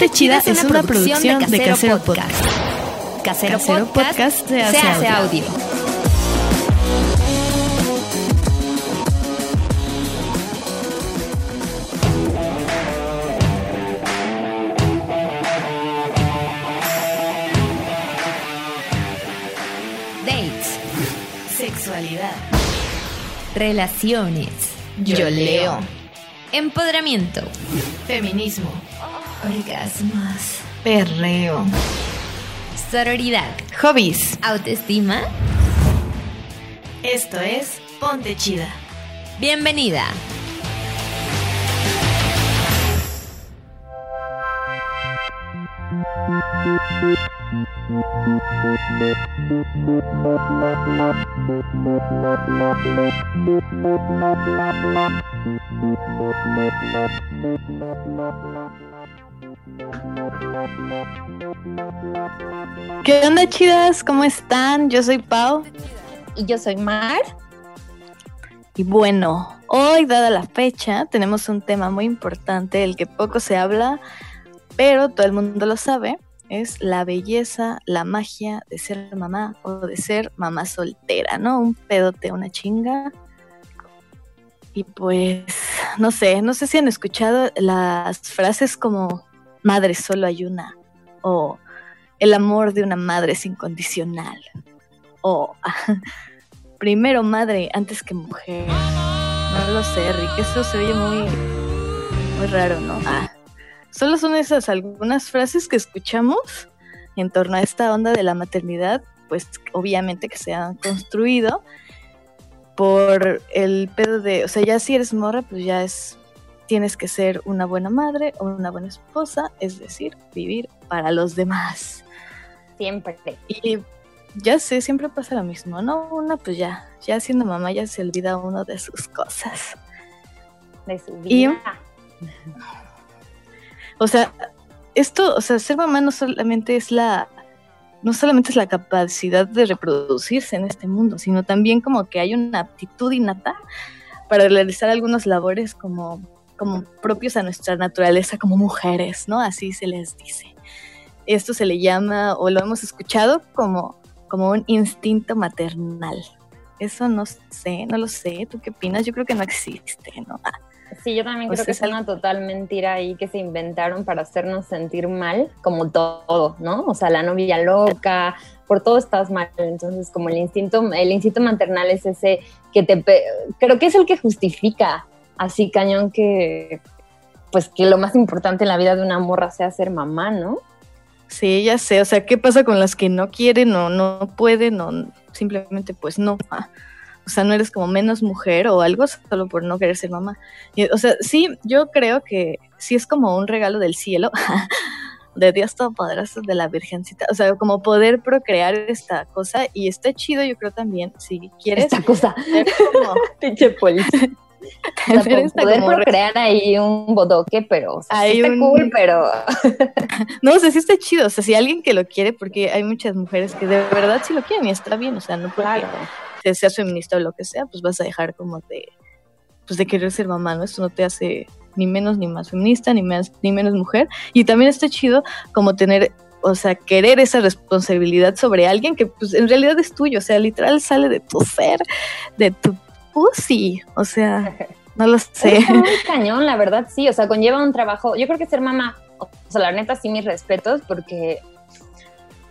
Ponte Chida es una producción de Casero Podcast. Casero Podcast se hace audio. Dates. Sexualidad. Relaciones. Yo leo. Empoderamiento. Feminismo. Orgasmos. Perreo. Sororidad. Hobbies. Autoestima. Esto es Ponte Chida. Bienvenida. ¿Qué onda, chidas? ¿Cómo están? Yo soy Pau. Y yo soy Mar. Y bueno, hoy, dada la fecha, tenemos un tema muy importante del que poco se habla, pero todo el mundo lo sabe. Es la belleza, la magia de ser mamá o de ser mamá soltera, ¿no? Un pedote, una chinga. Y pues, no sé, no sé si han escuchado las frases como madre solo hay una o el amor de una madre es incondicional o primero madre antes que mujer. No lo sé, Rick, eso se oye muy, muy raro, ¿no? Ah, solo son esas algunas frases que escuchamos en torno a esta onda de la maternidad, pues obviamente que se han construido por el pedo de, o sea, ya si eres morra, pues ya es, tienes que ser una buena madre o una buena esposa, es decir, vivir para los demás. Siempre. Y ya sé, siempre pasa lo mismo, ¿no? Una, pues ya, ya siendo mamá ya se olvida uno de sus cosas. De su vida. o sea, esto, o sea, ser mamá no solamente es la, no solamente es la capacidad de reproducirse en este mundo, sino también como que hay una aptitud innata para realizar algunas labores como, como propios a nuestra naturaleza como mujeres, ¿no? Así se les dice. Esto se le llama, o lo hemos escuchado, como, como un instinto maternal. Eso no sé, no lo sé. ¿Tú qué opinas? Yo creo que no existe, ¿no? Ah. Sí, yo también Pues creo que es es una total mentira ahí que se inventaron para hacernos sentir mal, como todo, ¿no? O sea, la novia loca, por todo estás mal. Entonces, como el instinto, el instinto maternal es ese que te, creo que es el que justifica así cañón que, pues que lo más importante en la vida de una morra sea ser mamá, ¿no? Sí, ya sé. O sea, ¿qué pasa con las que no quieren o no pueden o simplemente pues no? O sea, no eres como menos mujer o algo solo por no querer ser mamá. Y, o sea, sí, yo creo que sí es como un regalo del cielo, de Dios Todopoderoso, de la Virgencita. O sea, como poder procrear esta cosa y está chido, yo creo también, si quieres. Esta cosa, pinche policía. poder como re- procrear ahí un bodoque, pero o sea, sí Hay está un- cool, pero No, o sea, sí está chido. O sea, si alguien que lo quiere, porque hay muchas mujeres que de verdad sí lo quieren y está bien. O sea, no porque claro. seas feminista o lo que sea, pues vas a dejar como de, pues de querer ser mamá, ¿no? Esto no te hace ni menos ni más feminista, ni más, ni menos mujer. Y también está chido como tener, o sea, querer esa responsabilidad sobre alguien que pues en realidad es tuyo, o sea, literal sale de tu ser, de tu pussy, o sea, no lo sé. Está muy cañón, la verdad, sí. O sea, conlleva un trabajo. Yo creo que ser mamá, o sea, la neta, sí, mis respetos, porque.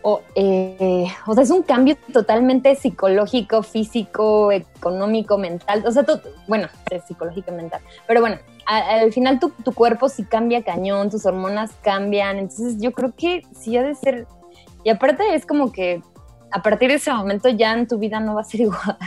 O, eh, o sea, es un cambio totalmente psicológico, físico, económico, mental. O sea, to- bueno, es psicológico y mental. Pero bueno, al final tu, tu cuerpo sí cambia cañón, tus hormonas cambian. Entonces, yo creo que sí ha de ser. Y aparte, es como que a partir de ese momento ya en tu vida no va a ser igual.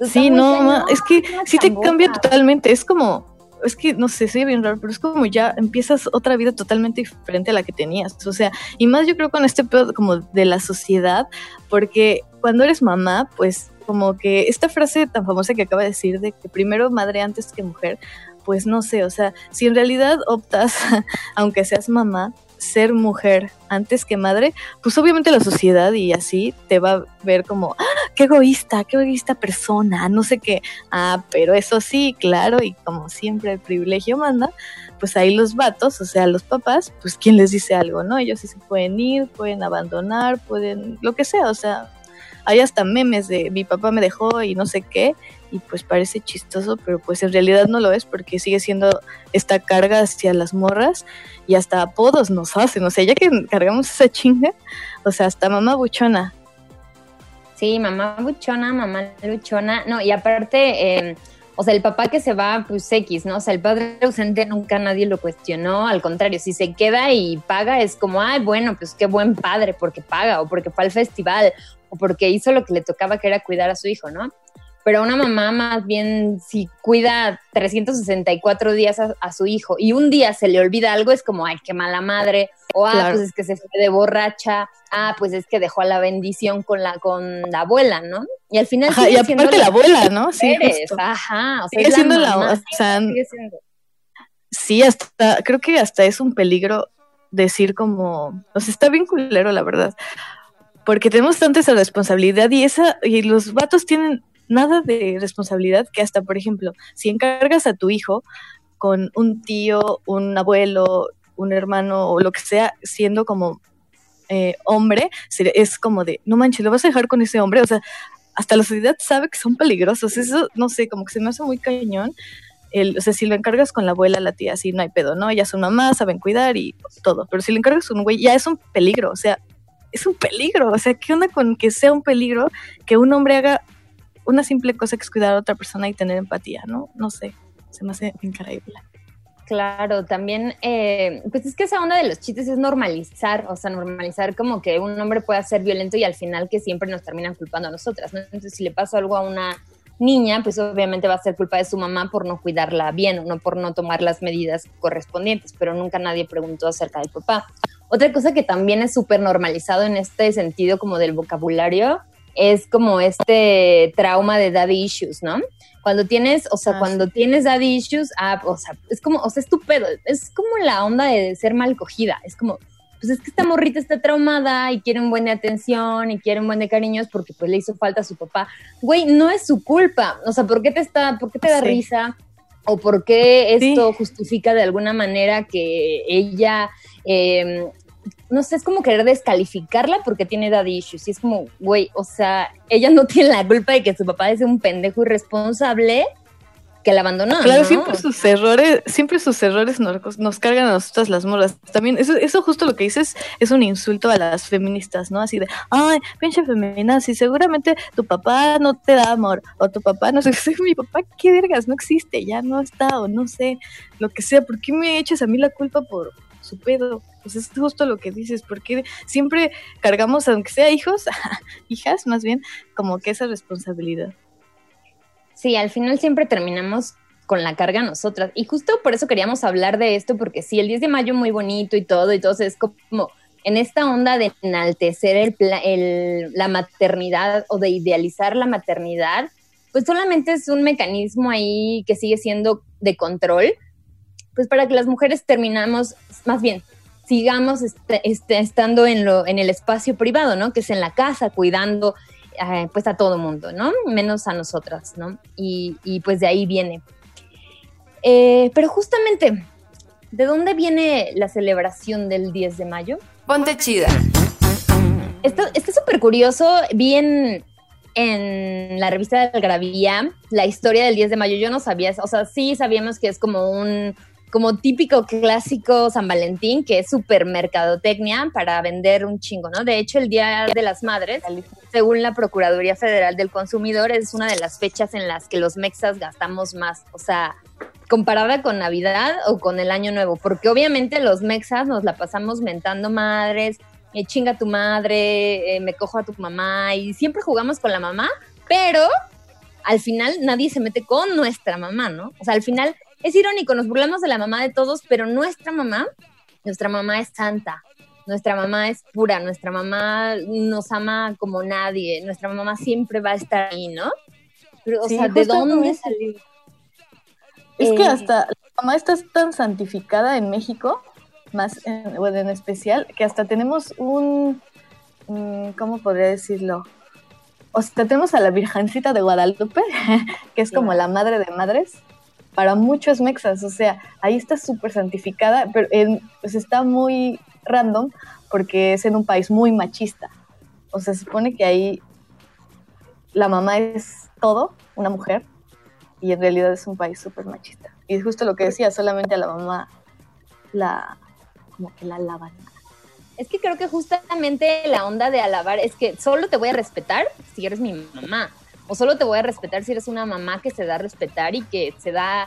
Sí, no, ma, es que sí te cambia totalmente. Es como, es que no sé, soy bien raro, pero es como ya empiezas otra vida totalmente diferente a la que tenías. O sea, y más yo creo con este pedo como de la sociedad, porque cuando eres mamá, pues como que esta frase tan famosa que acaba de decir de que primero madre antes que mujer, pues no sé, o sea, si en realidad optas, aunque seas mamá, ser mujer antes que madre, pues obviamente la sociedad y así te va a ver como, "Ah, qué egoísta, qué egoísta persona, no sé qué. Ah, pero eso sí, claro, y como siempre el privilegio manda, pues ahí los vatos, o sea, los papás, pues quién les dice algo, ¿no? Ellos sí se pueden ir, pueden abandonar, pueden, lo que sea, o sea, hay hasta memes de mi papá me dejó y no sé qué, y pues parece chistoso, pero pues en realidad no lo es porque sigue siendo esta carga hacia las morras y hasta apodos nos hacen, o sea, ya que cargamos esa chinga, o sea, hasta mamá buchona. Sí, mamá buchona, mamá luchona, no, y aparte... Eh, o sea, el papá que se va, pues X, ¿no? O sea, el padre ausente nunca nadie lo cuestionó, al contrario, si se queda y paga es como, ay, bueno, pues qué buen padre porque paga o porque fue al festival o porque hizo lo que le tocaba que era cuidar a su hijo, ¿no? Pero una mamá más bien si cuida 364 días a, su hijo y un día se le olvida algo es como, ay, qué mala madre, o ah, pues es que se fue de borracha, ah, pues es que dejó a la bendición con la, con la abuela, ¿no? Y al final ajá, y aparte la, abuela, ¿no? Sí, ajá, o sea, sigue siendo la, o sea, sí, hasta, creo que hasta es un peligro decir como, o sea, está bien culero, la verdad, porque tenemos tanta esa responsabilidad y esa, y los vatos tienen nada de responsabilidad que hasta, por ejemplo, si encargas a tu hijo con un tío, un abuelo, un hermano o lo que sea, siendo como eh, hombre, es como de, no manches, lo vas a dejar con ese hombre, o sea, hasta la sociedad sabe que son peligrosos, eso, no sé, como que se me hace muy cañón. El, o sea, si lo encargas con la abuela, la tía, así no hay pedo, ¿no? Ellas son mamás, saben cuidar y todo. Pero si lo encargas con un güey, ya es un peligro, o sea, es un peligro. O sea, ¿qué onda con que sea un peligro que un hombre haga una simple cosa que es cuidar a otra persona y tener empatía, ¿no? No sé, se me hace increíble. Claro, también, eh, pues es que esa onda de los chistes es normalizar, o sea, normalizar como que un hombre pueda ser violento y al final que siempre nos terminan culpando a nosotras, ¿no? Entonces, si le pasa algo a una niña, pues obviamente va a ser culpa de su mamá por no cuidarla bien o no por no tomar las medidas correspondientes, pero nunca nadie preguntó acerca del papá. Otra cosa que también es súper normalizado en este sentido como del vocabulario es como este trauma de daddy issues, ¿no? Cuando tienes, o sea, ah, cuando tienes daddy issues, ah, o sea, es como, o sea, es es como la onda de ser mal cogida, es como, pues es que esta morrita está traumada y quiere un buen de atención y quiere un buen de cariños porque pues le hizo falta a su papá. Güey, no es su culpa, o sea, ¿por qué te está, por qué te da risa? ¿O por qué esto justifica de alguna manera que ella eh, no sé, es como querer descalificarla porque tiene daddy issues. Y es como, güey, o sea, ella no tiene la culpa de que su papá es un pendejo irresponsable que la abandonó. Claro, siempre sus errores, siempre sus errores nos, nos, cargan a nosotras las morras. También, eso, eso justo lo que dices es un insulto a las feministas, ¿no? Así de, ay, pinche femenina, si seguramente tu papá no te da amor, o tu papá no sé, mi papá, qué vergas, no existe, ya no está, o no sé, lo que sea, ¿por qué me echas a mí la culpa por su pedo? Pues es justo lo que dices, porque siempre cargamos, aunque sea hijos, hijas más bien, como que esa responsabilidad. Sí, al final siempre terminamos con la carga nosotras. Y justo por eso queríamos hablar de esto, porque sí, el 10 de mayo muy bonito y todo, y todo es como en esta onda de enaltecer el, el, la maternidad o de idealizar la maternidad, pues solamente es un mecanismo ahí que sigue siendo de control, pues para que las mujeres terminamos, más bien, sigamos este, este, estando en, lo, en el espacio privado, ¿no? Que es en la casa, cuidando eh, pues a todo mundo, ¿no? Menos a nosotras, ¿no? Y, pues de ahí viene. Eh, pero justamente, ¿de dónde viene la celebración del 10 de mayo? Ponte chida. Está súper curioso, bien en la revista de Algravía la historia del 10 de mayo. Yo no sabía, o sea, sí sabíamos que es como un como típico clásico San Valentín, que es super mercadotecnia para vender un chingo, ¿no? De hecho, el Día de las Madres, según la Procuraduría Federal del Consumidor, es una de las fechas en las que los mexas gastamos más. O sea, comparada con Navidad o con el Año Nuevo, porque obviamente los mexas nos la pasamos mentando madres, me chinga tu madre, eh, me cojo a tu mamá y siempre jugamos con la mamá, pero al final nadie se mete con nuestra mamá, ¿no? O sea, al final es irónico, nos burlamos de la mamá de todos, pero nuestra mamá, nuestra mamá es santa, nuestra mamá es pura, nuestra mamá nos ama como nadie, nuestra mamá siempre va a estar ahí, ¿no? Pero, o sea, ¿de dónde salió? Es que eh, hasta la mamá está tan santificada en México, más en, bueno, en especial, que hasta tenemos un, mm, ¿cómo podría decirlo? o sea, tenemos a la Virgencita de Guadalupe, que es como la madre de madres, para muchos mexas, o sea, ahí está súper santificada, pero pues está muy random porque es en un país muy machista. O sea, se supone que ahí la mamá es todo, una mujer, y en realidad es un país súper machista. Y justo lo que decía, solamente a la mamá la, como que la alaban. Es que creo que justamente la onda de alabar es que solo te voy a respetar si eres mi mamá. O solo te voy a respetar si eres una mamá que se da a respetar y que se da,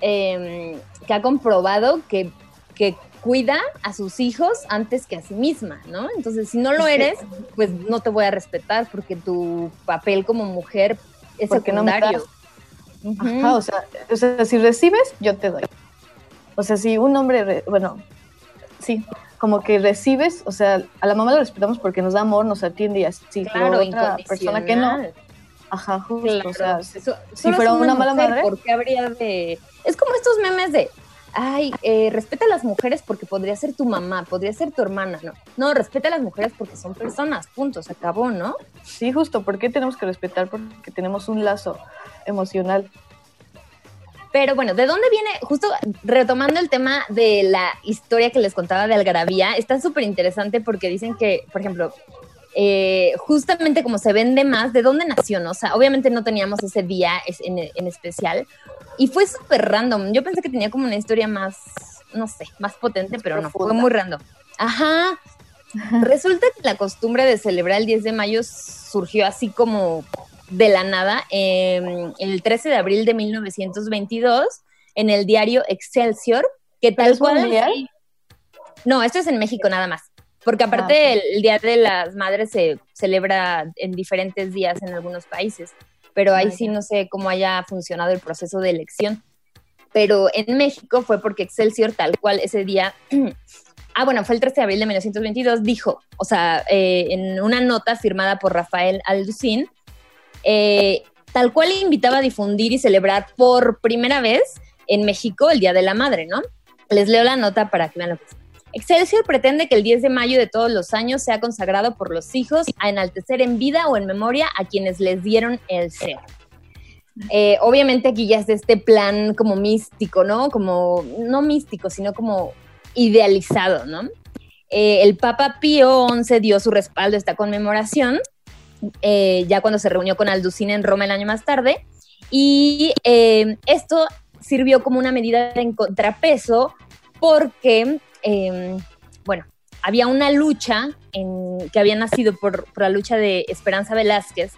em, que ha comprobado que, que cuida a sus hijos antes que a sí misma, ¿no? Entonces, si no lo eres, pues no te voy a respetar porque tu papel como mujer es secundario. No o, sea, o sea, si recibes, yo te doy. O sea, si un hombre, bueno, sí, como que recibes, o sea, a la mamá la respetamos porque nos da amor, nos atiende y así, claro, pero otra persona que no. Ajá, justo, o sea, si, fuera una, mala madre, ¿por qué habría de Es como estos memes de ay, eh, respeta a las mujeres porque podría ser tu mamá, podría ser tu hermana, no. No, respeta a las mujeres porque son personas, punto, se acabó, ¿no? Sí, justo, ¿por qué tenemos que respetar? Porque tenemos un lazo emocional. Pero bueno, ¿de dónde viene? Justo retomando el tema de la historia que les contaba de Algarabía, está súper interesante porque dicen que, por ejemplo, eh, justamente como se vende más, ¿de dónde nació? No? O sea, obviamente no teníamos ese día en, en especial, y fue súper random. Yo pensé que tenía como una historia más, no sé, más potente, pero no, fue muy random. Ajá. Resulta que la costumbre de celebrar el 10 de mayo surgió así como de la nada em, el 13 de abril de 1922 en el diario Excelsior, que tal cual... No, esto es en México nada más. Porque aparte ah, el, Día de las Madres se celebra en diferentes días en algunos países pero ahí sí no sé cómo haya funcionado el proceso de elección. Pero en México fue porque Excelsior, tal cual ese día, ah, bueno, fue el 13 de abril de 1922, dijo, o sea, eh, en una nota firmada por Rafael Alducín, eh, tal cual invitaba a difundir y celebrar por primera vez en México el Día de la Madre, ¿no? Les leo la nota para que vean lo que es. Excelsior pretende que el 10 de mayo de todos los años sea consagrado por los hijos a enaltecer en vida o en memoria a quienes les dieron el ser. Eh, obviamente aquí ya es este plan como místico, ¿no? Como, no místico, sino como idealizado, ¿no? Eh, el Papa Pío XI dio su respaldo a esta conmemoración, eh, ya cuando se reunió con Alducín en Roma el año más tarde, y esto sirvió como una medida de contrapeso porque Em, bueno, había una lucha en, que había nacido por, la lucha de Esperanza Velázquez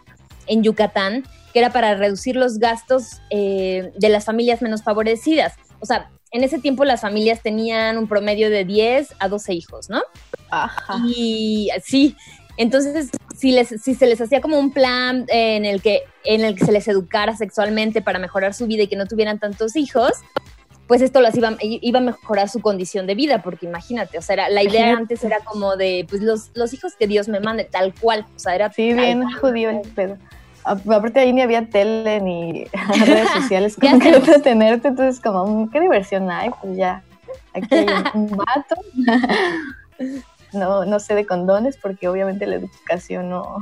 en Yucatán, que era para reducir los gastos eh, de las familias menos favorecidas. O sea, en ese tiempo las familias tenían un promedio de 10 a 12 hijos, ¿no? Ajá. Y sí, entonces si, les, si se les hacía como un plan en el, que, en el que se les educara sexualmente para mejorar su vida y que no tuvieran tantos hijos, pues esto las iba, iba a mejorar su condición de vida, porque imagínate, o sea, era, la idea antes era como de, pues los, los hijos que Dios me mande, tal cual, o sea, era... Sí, bien judío el pedo. Aparte ahí ni había tele ni redes sociales como que entretenerte, entonces como, mm, qué diversión hay, pues ya, aquí hay un, vato. no, no sé de condones porque obviamente la educación no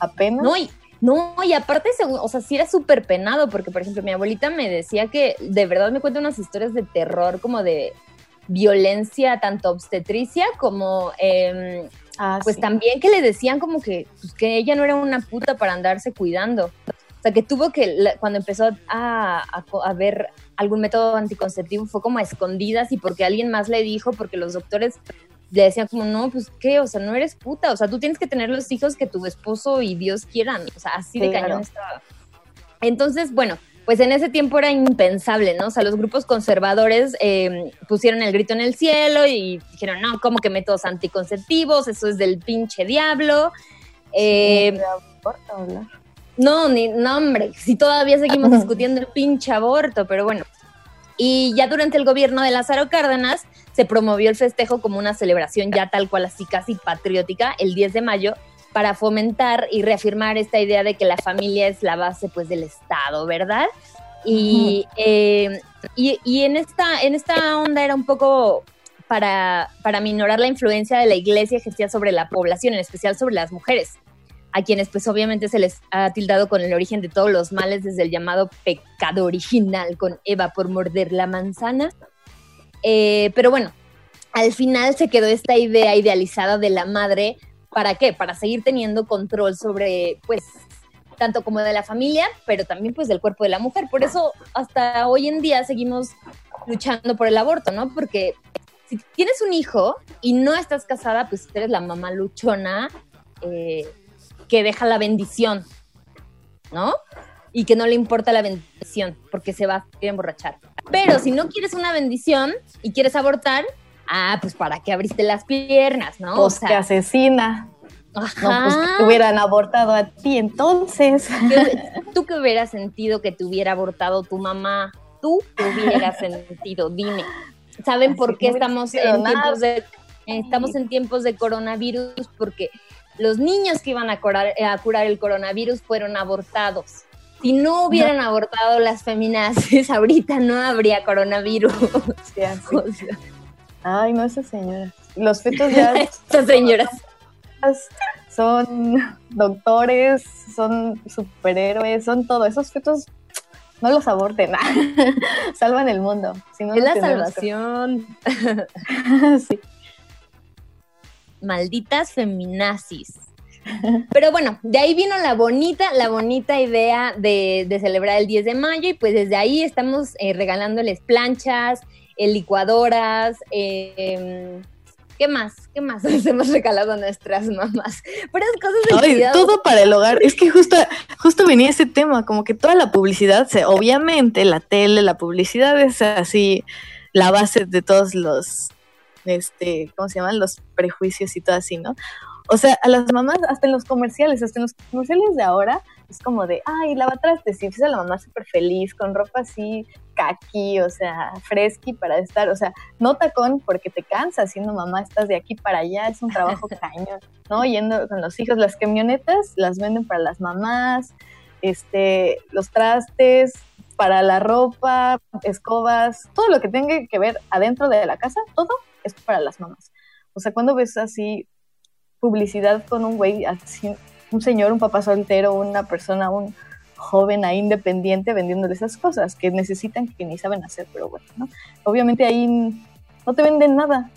apenas. No, y, no, y aparte, o sea, sí era súper penado, porque, por ejemplo, mi abuelita me decía que de verdad me cuenta unas historias de terror, como de violencia, tanto obstetricia como, em, ah, pues también que le decían como que, pues, que ella no era una puta para andarse cuidando. O sea, que tuvo que, cuando empezó a, a, ver algún método anticonceptivo, fue como a escondidas y porque alguien más le dijo, porque los doctores le decían como, no, pues qué, o sea, no eres puta, o sea, tú tienes que tener los hijos que tu esposo y Dios quieran, o sea, así de cañón estaba. Entonces, bueno, pues en ese tiempo era impensable, ¿no? O sea, los grupos conservadores em, pusieron el grito en el cielo y dijeron, no, ¿cómo que métodos anticonceptivos? Eso es del pinche diablo. Eh, no, ni, no, hombre, si todavía seguimos discutiendo el pinche aborto, pero bueno. Y ya durante el gobierno de Lázaro Cárdenas, se promovió el festejo como una celebración ya tal cual así casi patriótica el 10 de mayo para fomentar y reafirmar esta idea de que la familia es la base pues del Estado, ¿verdad? Y, eh, y, en, esta, en esta onda era un poco para, para minorar la influencia de la iglesia ejercida sobre la población, en especial sobre las mujeres. a quienes pues obviamente se les ha tildado con el origen de todos los males desde el llamado pecado original con Eva por morder la manzana. Eh, pero bueno, al final se quedó esta idea idealizada de la madre, ¿para qué? Para seguir teniendo control sobre, pues, tanto como de la familia, pero también pues del cuerpo de la mujer. Por eso hasta hoy en día seguimos luchando por el aborto, ¿no? Porque si tienes un hijo y no estás casada, pues eres la mamá luchona eh, que deja la bendición, ¿no? Y que no le importa la bendición porque se va a emborrachar. Pero si no quieres una bendición y quieres abortar, ah, pues para qué abriste las piernas, ¿no? Pues que asesina. Ajá. No, pues que te hubieran abortado a ti entonces. ¿Tú qué hubieras sentido que te hubiera abortado tu mamá? ¿Tú qué hubieras sentido? Dime. ¿Saben por qué estamos en tiempos de estamos en tiempos de coronavirus? Porque los niños que iban a curar, a curar el coronavirus fueron abortados. Si no hubieran abortado las feminazis, ahorita no habría coronavirus. Ay, no, esa señora. Los fetos ya. Estas señoras. Son doctores, son superhéroes, son todo. Esos fetos no los aborten. Salvan el mundo. es la salvación. sí. Malditas feminazis. Pero bueno, de ahí vino la bonita, la bonita idea de, celebrar el 10 de mayo y pues desde ahí estamos eh, regalándoles planchas, eh, licuadoras, eh, ¿qué más? ¿Qué más les hemos regalado a nuestras mamás? Puras cosas de Todo para el hogar. Es que justo, justo venía ese tema, como que toda la publicidad, se, obviamente la tele, la publicidad es así la base de todos los, este, ¿cómo se llaman? Los prejuicios y todo así, ¿no? O sea, a las mamás, hasta en los comerciales, hasta en los comerciales de ahora, es como de, ay, lavatrastes, y ves a la mamá súper feliz, con ropa así, kaki, o sea, fresqui para estar, o sea, no tacón porque te cansas siendo mamá, estás de aquí para allá, es un trabajo cañón, ¿no? Yendo con los hijos, las camionetas las venden para las mamás, este, los trastes, para la ropa, escobas, todo lo que tenga que ver adentro de la casa, todo es para las mamás. O sea, cuando ves así publicidad con un güey así, un señor, un papá soltero, una persona, un joven ahí independiente vendiéndole esas cosas que necesitan que ni saben hacer, pero bueno, ¿no? Obviamente ahí no te venden nada,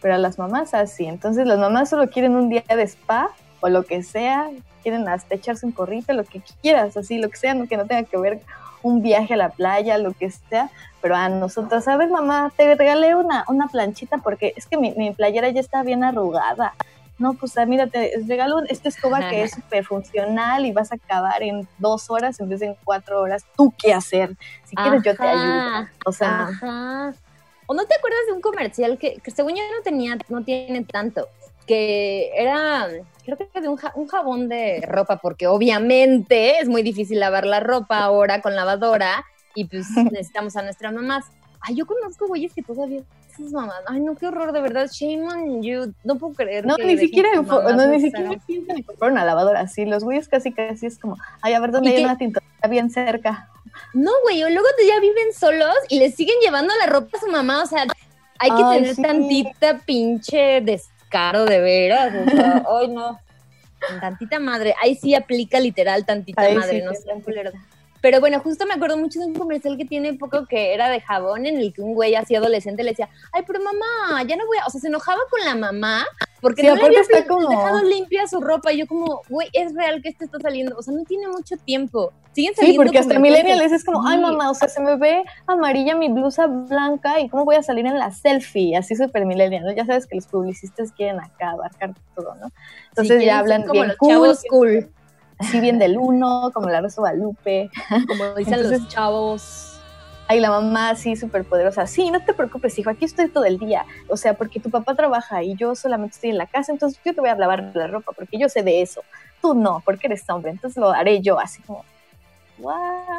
pero a las mamás así. Entonces las mamás solo quieren un día de spa o lo que sea, quieren hasta echarse un corrito, lo que quieras, así, lo que sea, que no tenga que ver un viaje a la playa, lo que sea, pero a nosotros, ¿sabes, mamá? Te regalé una, una planchita porque es que mi, mi playera ya está bien arrugada no, pues ah, mira, te regalo esta escoba que es súper funcional y vas a acabar en dos horas en vez de en cuatro horas. ¿Tú qué hacer? Si quieres, yo te ayudo. O sea. Ajá. ¿O no te acuerdas de un comercial que, que según yo no tenía, no tiene tanto? Que era, creo que de un, un jabón de ropa, porque obviamente es muy difícil lavar la ropa ahora con lavadora y pues necesitamos a nuestras mamás. Ay, yo conozco güeyes que todavía mamás. Ay, no, qué horror, de verdad. Shame on you. No puedo creer. No, ni siquiera, no, ni siquiera piensan en comprar una lavadora así. Los güeyes casi casi es como, ay, a ver dónde hay una tinta bien cerca. No, güey, o luego ya viven solos y les siguen llevando la ropa a su mamá. O sea, hay que tener tantita pinche descaro de veras. O sea, ay, no. Tantita madre. Ahí sí aplica literal tantita madre, no sean culeros. Pero bueno, justo me acuerdo mucho de un comercial que tiene poco que era de jabón en el que un güey así adolescente le decía, ay, pero mamá, ya no voy a... O sea, se enojaba con la mamá porque no le había dejado limpia su ropa. Y yo como, güey, es real que esto está saliendo. O sea, no tiene mucho tiempo. Siguen saliendo Sí, porque hasta millennials es como, ay, mamá, o sea, se me ve amarilla mi blusa blanca y cómo voy a salir en la selfie. Así súper millennial, ¿no? Ya sabes que los publicistas quieren acá abarcar todo, ¿no? Entonces ya hablan como los chavos cool así bien del uno, como la Rosa Guadalupe. Como dicen los chavos. Ay, la mamá así súper poderosa. Sí, no te preocupes, hijo, aquí estoy todo el día. O sea, porque tu papá trabaja y yo solamente estoy en la casa, entonces yo te voy a lavar la ropa porque yo sé de eso. Tú no, porque eres hombre, entonces lo haré yo, así como,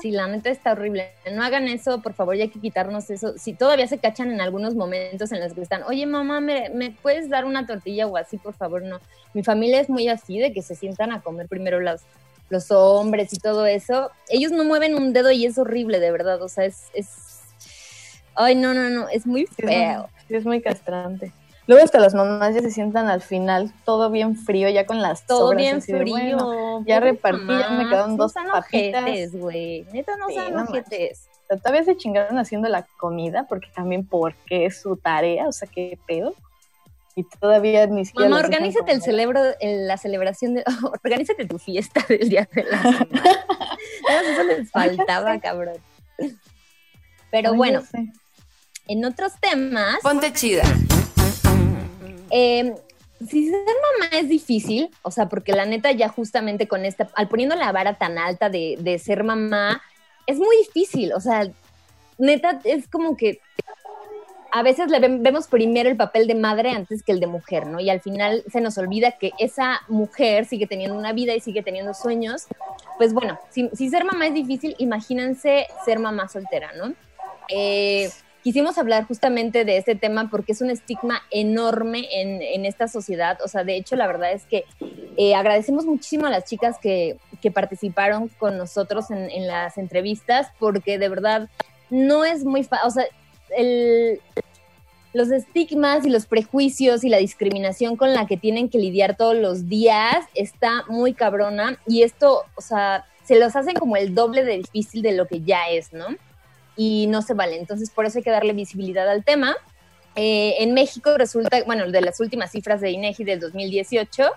Sí, la neta está horrible. No hagan eso, por favor, ya hay que quitarnos eso. Si todavía se cachan en algunos momentos en los que están, oye mamá, ¿me, ¿me, puedes dar una tortilla o así, por favor? No. Mi familia es muy así, de que se sientan a comer primero los, los hombres y todo eso. Ellos no mueven un dedo y es horrible, de verdad. O sea, es... es... Ay, no, no, no, es muy feo. es muy castrante. Luego hasta las mamás ya se sientan al final, todo bien frío, ya con las Todo bien frío. ya repartí, ya me quedaron dos papitas. güey. Neta no sí, no todavía se chingaron haciendo la comida, porque también porque es su tarea, o sea, qué pedo. Y todavía ni siquiera. Mamá, organízate el celebro, la celebración de. organízate tu fiesta del día de la semana. Eso les faltaba, cabrón. Pero bueno, en otros temas. Ponte chida. Eh, si ser mamá es difícil, o sea, porque la neta ya justamente con esta, al poniendo la vara tan alta de, de ser mamá, es muy difícil, o sea, neta es como que a veces le vemos primero el papel de madre antes que el de mujer, ¿no? Y al final se nos olvida que esa mujer sigue teniendo una vida y sigue teniendo sueños. Pues bueno, si, ser mamá es difícil, imagínense ser mamá soltera, ¿no? Eh, quisimos hablar justamente de este tema porque es un estigma enorme en, esta sociedad. O sea, de hecho, la verdad es que eh, agradecemos muchísimo a las chicas que, participaron con nosotros en, las entrevistas porque de verdad no es muy fácil. O sea, los estigmas y los prejuicios y la discriminación con la que tienen que lidiar todos los días está muy cabrona y esto, o sea, se los hacen como el doble de difícil de lo que ya es, ¿no? Y no se vale. Entonces, por eso hay que darle visibilidad al tema. Eh, en México resulta, bueno, de las últimas cifras de INEGI del 2018,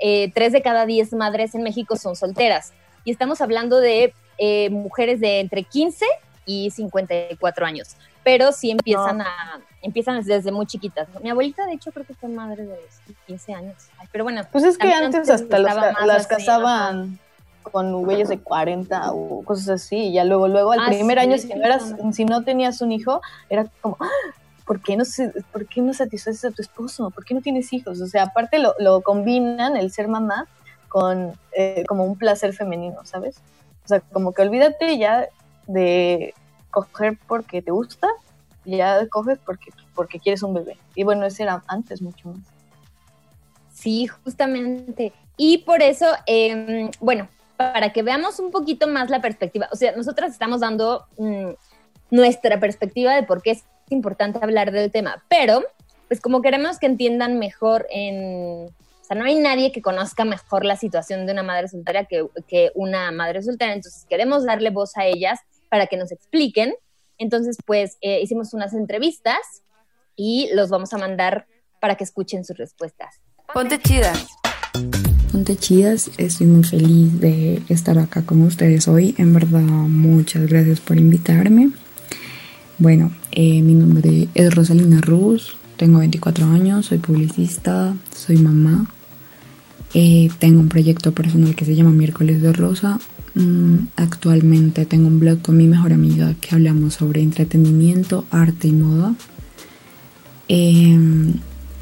eh, tres de cada diez madres en México son solteras. Y estamos hablando de eh, mujeres de entre 15 y 54 años. Pero sí empiezan a empiezan desde muy chiquitas. Mi abuelita, de hecho, creo que fue madre de 15 años. pero bueno. Pues es que antes hasta las casaban con güeyes de 40 o cosas así, y ya luego, luego, al ah, primer año, si no, eras, si no tenías un hijo, era como, ah, ¿por qué no, ¿por qué no satisfaces a tu esposo? ¿Por qué no tienes hijos? O sea, aparte lo, lo combinan, el ser mamá, con eh, como un placer femenino, ¿sabes? O sea, como que olvídate ya de coger porque te gusta, ya coges porque, porque quieres un bebé. Y bueno, ese era antes mucho más. Sí, justamente. Y por eso, eh, bueno, para que veamos un poquito más la perspectiva. O sea, nosotras estamos dando mm, nuestra perspectiva de por qué es importante hablar del tema, pero pues como queremos que entiendan mejor en... O sea, no hay nadie que conozca mejor la situación de una madre soltera que, una madre soltera, entonces queremos darle voz a ellas para que nos expliquen. Entonces, pues eh, hicimos unas entrevistas y los vamos a mandar para que escuchen sus respuestas. Ponte chida. Ponte chidas, estoy muy feliz de estar acá con ustedes hoy. En verdad, muchas gracias por invitarme. Bueno, eh, mi nombre es Rosalina Ruz, tengo 24 años, soy publicista, soy mamá. Eh, tengo un proyecto personal que se llama Miércoles de Rosa. Mm, actualmente tengo un blog con mi mejor amiga que hablamos sobre entretenimiento, arte y moda. Eh,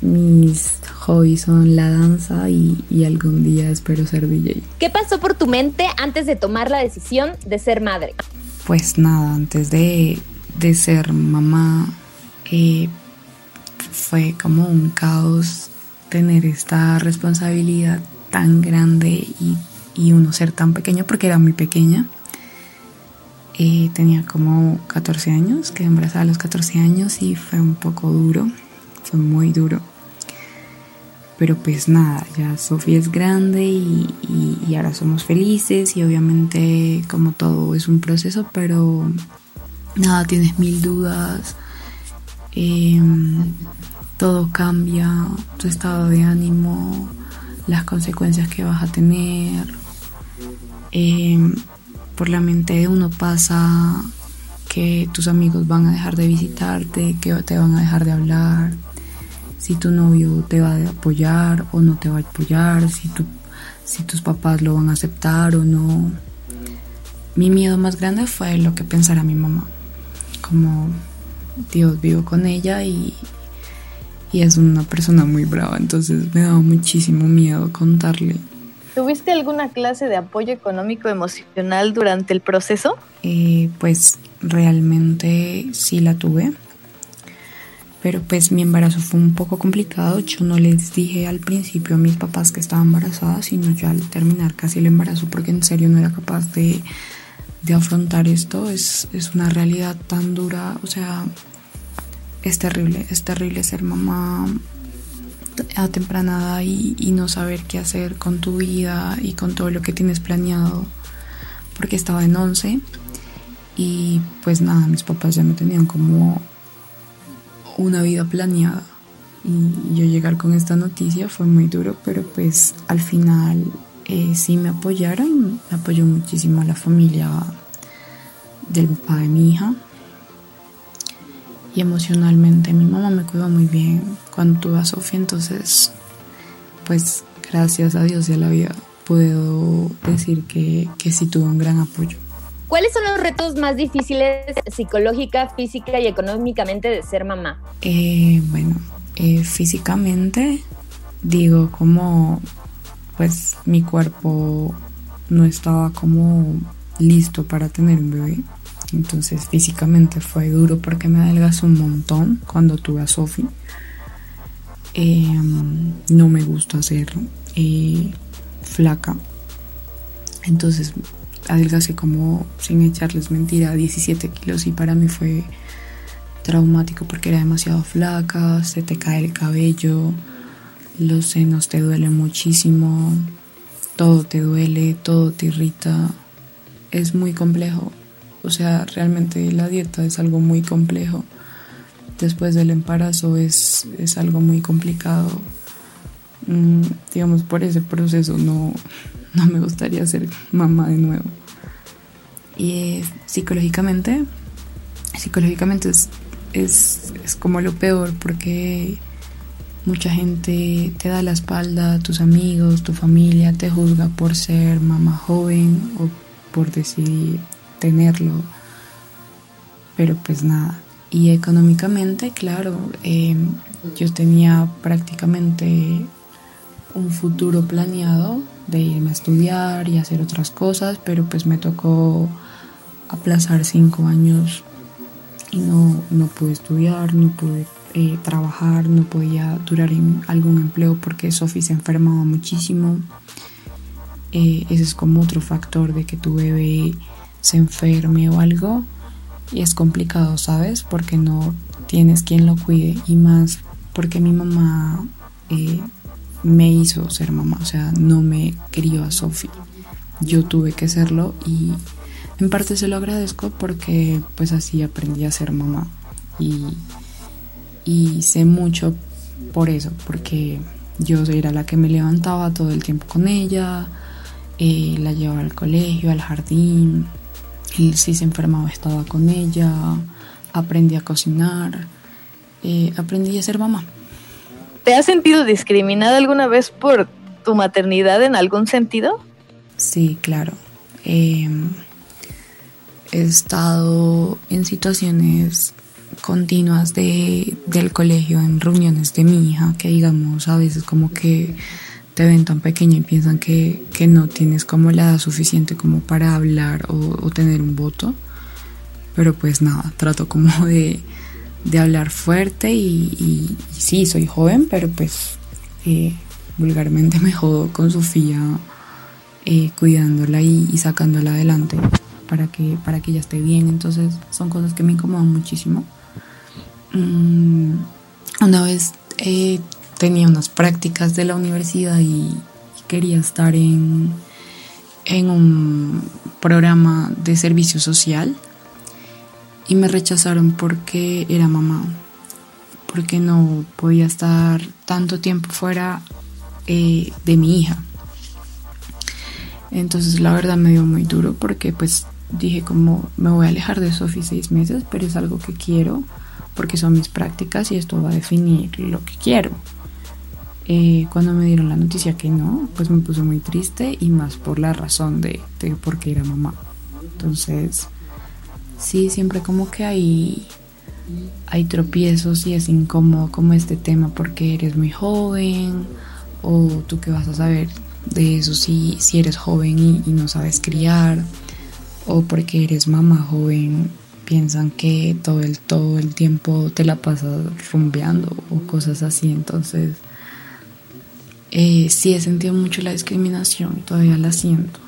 mis hobbies son la danza y, algún día espero ser DJ. ¿Qué pasó por tu mente antes de tomar la decisión de ser madre? Pues nada, antes de, ser mamá eh, fue como un caos tener esta responsabilidad tan grande y, uno ser tan pequeño porque era muy pequeña. Eh, tenía como 14 años, quedé embarazada a los 14 años y fue un poco duro, fue muy duro pero pues nada, ya Sofía es grande y, ahora somos felices y obviamente como todo es un proceso, pero nada, tienes mil dudas, em, todo cambia, tu estado de ánimo, las consecuencias que vas a tener. Em, por la mente de uno pasa que tus amigos van a dejar de visitarte, que te van a dejar de hablar, si tu novio te va a apoyar o no te va a apoyar, si, tu, si tus papás lo van a aceptar o no. Mi miedo más grande fue lo que pensara mi mamá. Como Dios vivo con ella y, y es una persona muy brava, entonces me daba muchísimo miedo contarle. ¿Tuviste alguna clase de apoyo económico emocional durante el proceso? Eh, pues realmente sí la tuve pero pues mi embarazo fue un poco complicado. Yo no les dije al principio a mis papás que estaba embarazada, sino ya al terminar casi el embarazo, porque en serio no era capaz de, afrontar esto. Es, es una realidad tan dura, o sea, es terrible, es terrible ser mamá a temprana y, y no saber qué hacer con tu vida y con todo lo que tienes planeado, porque estaba en 11 y pues nada, mis papás ya me tenían como una vida planeada. Y yo llegar con esta noticia fue muy duro, pero pues al final eh, sí me apoyaron, me apoyó muchísimo la familia del papá de mi hija. Y emocionalmente mi mamá me cuidó muy bien cuando tuve a Sofía, entonces pues gracias a Dios y a la vida puedo decir que, que sí tuve un gran apoyo. ¿Cuáles son los retos más difíciles psicológica, física y económicamente de ser mamá? Eh, bueno, eh, físicamente digo como pues mi cuerpo no estaba como listo para tener un bebé. Entonces físicamente fue duro porque me adelgazó un montón cuando tuve a Sophie. Em, no me gusta ser eh, flaca. Entonces adelgacé como, sin echarles mentira, 17 kilos y para mí fue traumático porque era demasiado flaca, se te cae el cabello, los senos te duelen muchísimo, todo te duele, todo te irrita, es muy complejo. O sea, realmente la dieta es algo muy complejo. Después del embarazo es, es algo muy complicado. Mm, digamos, por ese proceso no, no me gustaría ser mamá de nuevo. Y psicológicamente, psicológicamente es, es, como lo peor porque mucha gente te da la espalda, tus amigos, tu familia te juzga por ser mamá joven o por decidir tenerlo. Pero pues nada. Y económicamente, claro, eh, yo tenía prácticamente un futuro planeado de irme a estudiar y hacer otras cosas, pero pues me tocó aplazar cinco años y no, no pude estudiar, no pude eh, trabajar, no podía durar algún empleo porque Sophie se enfermaba muchísimo. Eh, ese es como otro factor de que tu bebé se enferme o algo y es complicado, ¿sabes? Porque no tienes quien lo cuide y más porque mi mamá eh, me hizo ser mamá, o sea, no me crió a Sophie. Yo tuve que serlo y en parte se lo agradezco porque pues así aprendí a ser mamá y, sé mucho por eso, porque yo era la que me levantaba todo el tiempo con ella, eh, la llevaba al colegio, al jardín, y si se enfermaba estaba con ella, aprendí a cocinar, eh, aprendí a ser mamá. ¿Te has sentido discriminada alguna vez por tu maternidad en algún sentido? Sí, claro. Em, he estado en situaciones continuas de, del colegio, en reuniones de mi hija, que digamos a veces como que te ven tan pequeña y piensan que, que no tienes como la edad suficiente como para hablar o tener un voto. Pero pues nada, trato como de, de hablar fuerte y, sí, soy joven, pero pues eh, vulgarmente me jodo con Sofía eh, cuidándola y, sacándola adelante para que, para que ella esté bien. Entonces son cosas que me incomodan muchísimo. Mm, una vez eh, tenía unas prácticas de la universidad y, quería estar en, en un programa de servicio social y me rechazaron porque era mamá, porque no podía estar tanto tiempo fuera eh, de mi hija. Entonces la verdad me dio muy duro porque pues dije como me voy a alejar de Sophie seis meses, pero es algo que quiero porque son mis prácticas y esto va a definir lo que quiero. Eh, cuando me dieron la noticia que no, pues me puse muy triste y más por la razón de, de por qué era mamá. Entonces, sí, siempre como que hay, hay tropiezos y es incómodo como este tema porque eres muy joven o tú que vas a saber de eso si, si eres joven y, no sabes criar o porque eres mamá joven piensan que todo el, todo el tiempo te la pasas rumbeando o cosas así. Entonces eh, sí he sentido mucho la discriminación todavía la siento.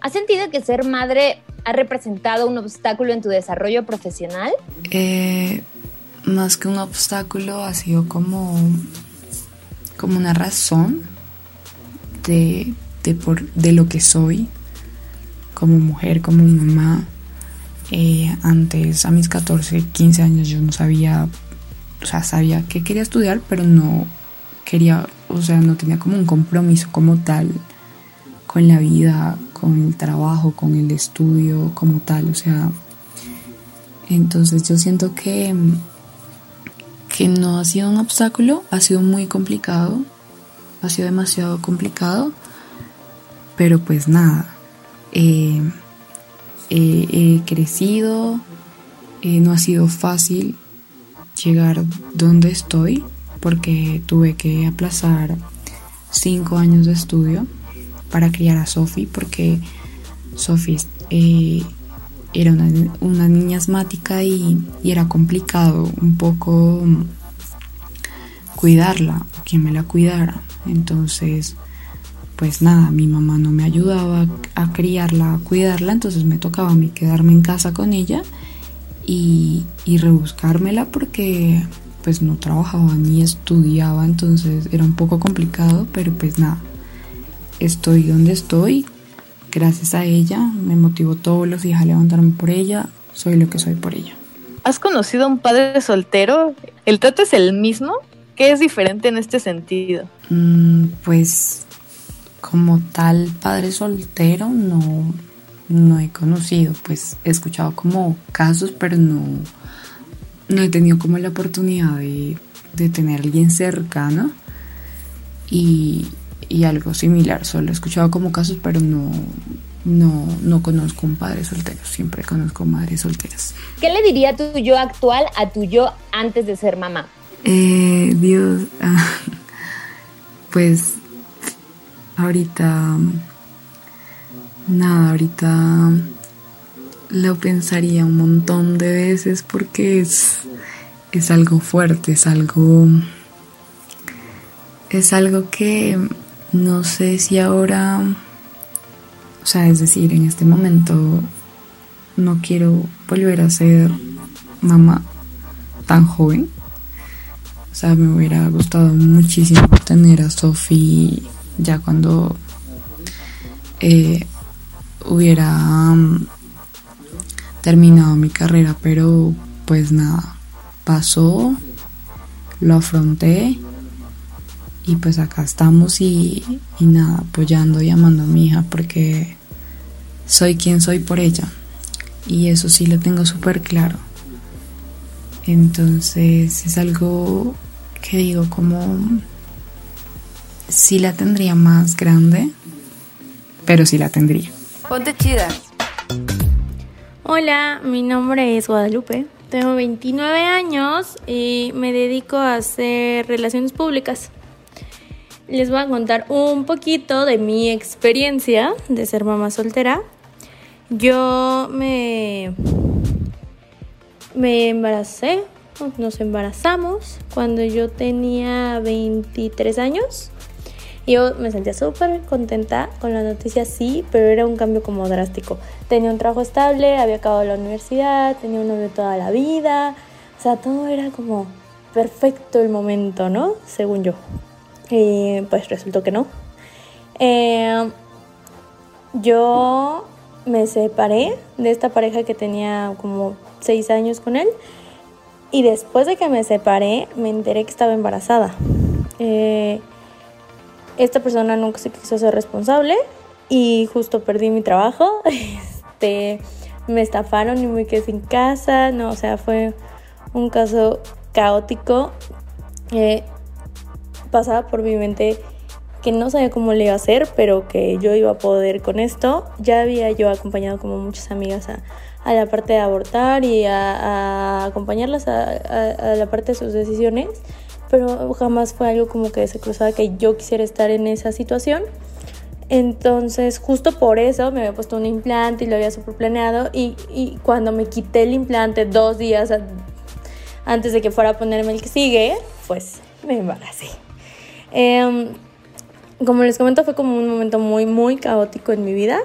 ¿Has sentido que ser madre ha representado un obstáculo en tu desarrollo profesional? Más que un obstáculo, ha sido como como una razón de, de, por, de lo que soy como mujer, como mamá. Eh, antes, a mis 14, 15 años, yo no sabía, o sea, sabía que quería estudiar, pero no quería, o sea, no tenía como un compromiso como tal con la vida, con el trabajo, con el estudio como tal, o sea, entonces yo siento que, que no ha sido un obstáculo, ha sido muy complicado, ha sido demasiado complicado, pero pues nada, eh, he crecido, eh, no ha sido fácil llegar donde estoy porque tuve que aplazar cinco años de estudio para criar a Sophie porque Sophie eh, era una, niña asmática y, era complicado un poco cuidarla, quien me la cuidara. Entonces, pues nada, mi mamá no me ayudaba a criarla, a cuidarla, entonces me tocaba a mí quedarme en casa con ella y, y rebuscármela porque pues no trabajaba ni estudiaba, entonces era un poco complicado, pero pues nada, estoy donde estoy, gracias a ella, me motivó todos los días a levantarme por ella, soy lo que soy por ella. ¿Has conocido a un padre soltero? ¿El trato es el mismo? ¿Qué es diferente en este sentido? Mm, pues como tal padre soltero no, no he conocido, pues he escuchado como casos, pero no, no he tenido como la oportunidad de, tener a alguien cercano y, algo similar. Solo he escuchado como casos, pero no, no, no conozco un padre soltero. Siempre conozco madres solteras. ¿Qué le diría tu yo actual a tu yo antes de ser mamá? Eh, Dios, ah, pues ahorita, nada, ahorita lo pensaría un montón de veces porque es, es algo fuerte, es algo, es algo que no sé si ahora, o sea, es decir, en este momento no quiero volver a ser mamá tan joven. O sea, me hubiera gustado muchísimo tener a Sophie ya cuando eh, hubiera terminado mi carrera, pero pues nada, pasó, lo afronté y pues acá estamos y, nada, apoyando y amando a mi hija porque soy quien soy por ella y eso sí lo tengo súper claro. Entonces es algo que digo como si la tendría más grande, pero sí la tendría. Ponte chida. Hola, mi nombre es Guadalupe, tengo 29 años y me dedico a hacer relaciones públicas. Les voy a contar un poquito de mi experiencia de ser mamá soltera. Yo me, me embaracé, nos embarazamos cuando yo tenía 23 años. Yo me sentía súper contenta con la noticia, sí, pero era un cambio como drástico. Tenía un trabajo estable, había acabado la universidad, tenía un novio toda la vida, o sea, todo era como perfecto el momento, ¿no? Según yo. Y pues resultó que no. Eh, yo me separé de esta pareja que tenía como seis años con él. Y después de que me separé, me enteré que estaba embarazada. Eh, esta persona nunca se quiso ser responsable y justo perdí mi trabajo. Este, me estafaron y me quedé sin casa. No, o sea, fue un caso caótico. Eh, pasaba por mi mente que no sabía cómo le iba a hacer, pero que yo iba a poder con esto. Ya había yo acompañado como muchas amigas a, la parte de abortar y a, acompañarlas a, la parte de sus decisiones pero jamás fue algo como que se cruzaba que yo quisiera estar en esa situación. Entonces, justo por eso me había puesto un implante y lo había super planeado. Y, y cuando me quité el implante dos días antes de que fuera a ponerme el que sigue, pues me embaracé. Em, como les comento, fue como un momento muy, muy caótico en mi vida.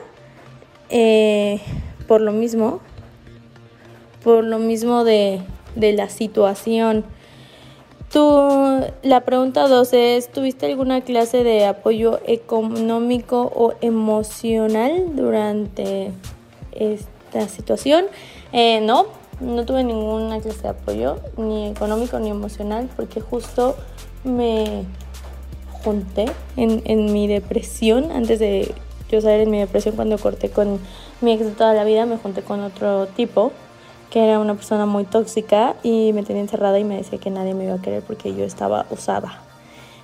Eh, por lo mismo, por lo mismo de, de la situación Tú, la pregunta dos es, ¿tuviste alguna clase de apoyo económico o emocional durante esta situación? Eh, no, no tuve ninguna clase de apoyo, ni económico ni emocional, porque justo me junté en, en mi depresión, antes de yo salir en mi depresión cuando corté con mi ex de toda la vida, me junté con otro tipo que era una persona muy tóxica y me tenía encerrada y me decía que nadie me iba a querer porque yo estaba usada.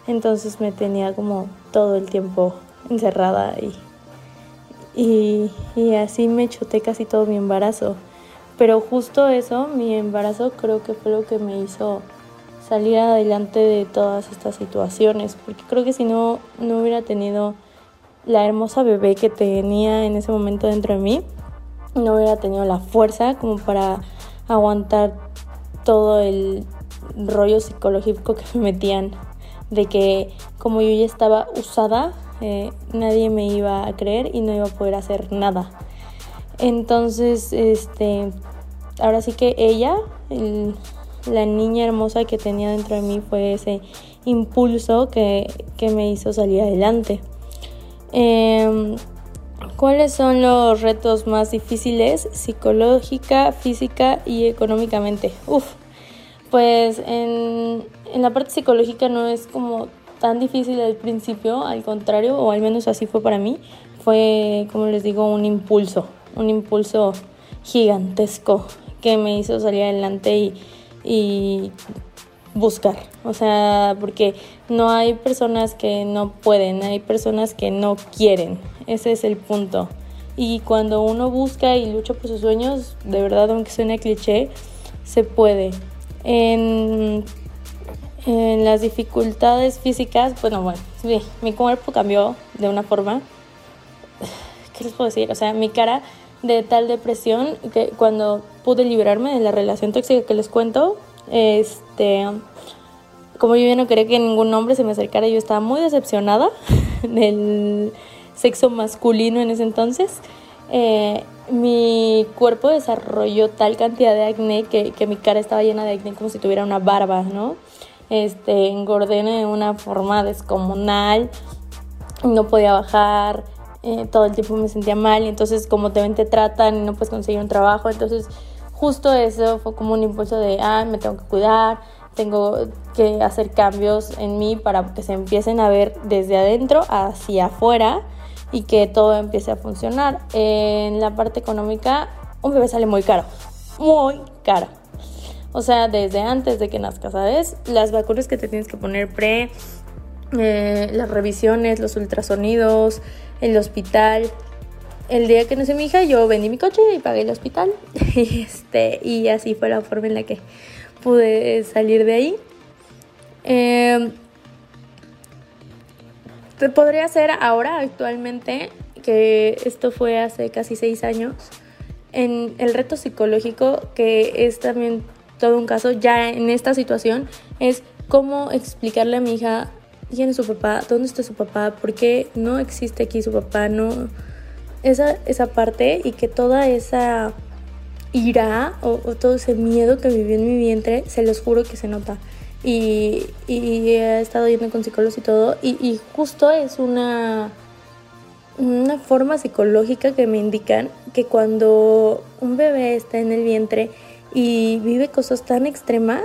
Entonces me tenía como todo el tiempo encerrada y, y, y así me chuté casi todo mi embarazo. Pero justo eso, mi embarazo creo que fue lo que me hizo salir adelante de todas estas situaciones, porque creo que si no, no hubiera tenido la hermosa bebé que tenía en ese momento dentro de mí, no hubiera tenido la fuerza como para aguantar todo el rollo psicológico que me metían de que como yo ya estaba usada, eh, nadie me iba a creer y no iba a poder hacer nada. Entonces, este, ahora sí que ella, la niña hermosa que tenía dentro de mí fue ese impulso que, que me hizo salir adelante. Eh, ¿Cuáles son los retos más difíciles psicológica, física y económicamente? Uf, pues en, en, la parte psicológica no es como tan difícil al principio, al contrario, o al menos así fue para mí. Fue, como les digo, un impulso, un impulso gigantesco que me hizo salir adelante y, y buscar. O sea, porque no hay personas que no pueden, hay personas que no quieren. Ese es el punto. Y cuando uno busca y lucha por sus sueños, de verdad, aunque suene cliché, se puede. En, en las dificultades físicas, bueno, bueno, mi cuerpo cambió de una forma. ¿Qué les puedo decir? O sea, mi cara de tal depresión que cuando pude liberarme de la relación tóxica que les cuento, este, como yo ya no quería que ningún hombre se me acercara, yo estaba muy decepcionada del sexo masculino en ese entonces. Eh, mi cuerpo desarrolló tal cantidad de acné que, que, mi cara estaba llena de acné como si tuviera una barba, ¿no? Este, engordé de una forma descomunal, no podía bajar, eh, todo el tiempo me sentía mal entonces como te ven te tratan y no puedes conseguir un trabajo, entonces justo eso fue como un impulso de, ah, me tengo que cuidar, tengo que hacer cambios en mí para que se empiecen a ver desde adentro hacia afuera y que todo empiece a funcionar. En la parte económica, un bebé sale muy caro, muy caro. O sea, desde antes de que nazca, ¿sabes? Las vacunas que te tienes que poner pre, eh, las revisiones, los ultrasonidos, el hospital, el día que nació mi hija, yo vendí mi coche y pagué el hospital. y, este, y así fue la forma en la que pude salir de ahí. Eh, podría ser ahora, actualmente, que esto fue hace casi seis años, en el reto psicológico, que es también todo un caso, ya en esta situación, es cómo explicarle a mi hija quién es su papá, dónde está su papá, por qué no existe aquí su papá, no esa, esa parte y que toda esa ira o, todo ese miedo que viví en mi vientre, se los juro que se nota. Y, y he estado yendo con psicólogos y todo, y, y, justo es una, una forma psicológica que me indican que cuando un bebé está en el vientre y vive cosas tan extremas,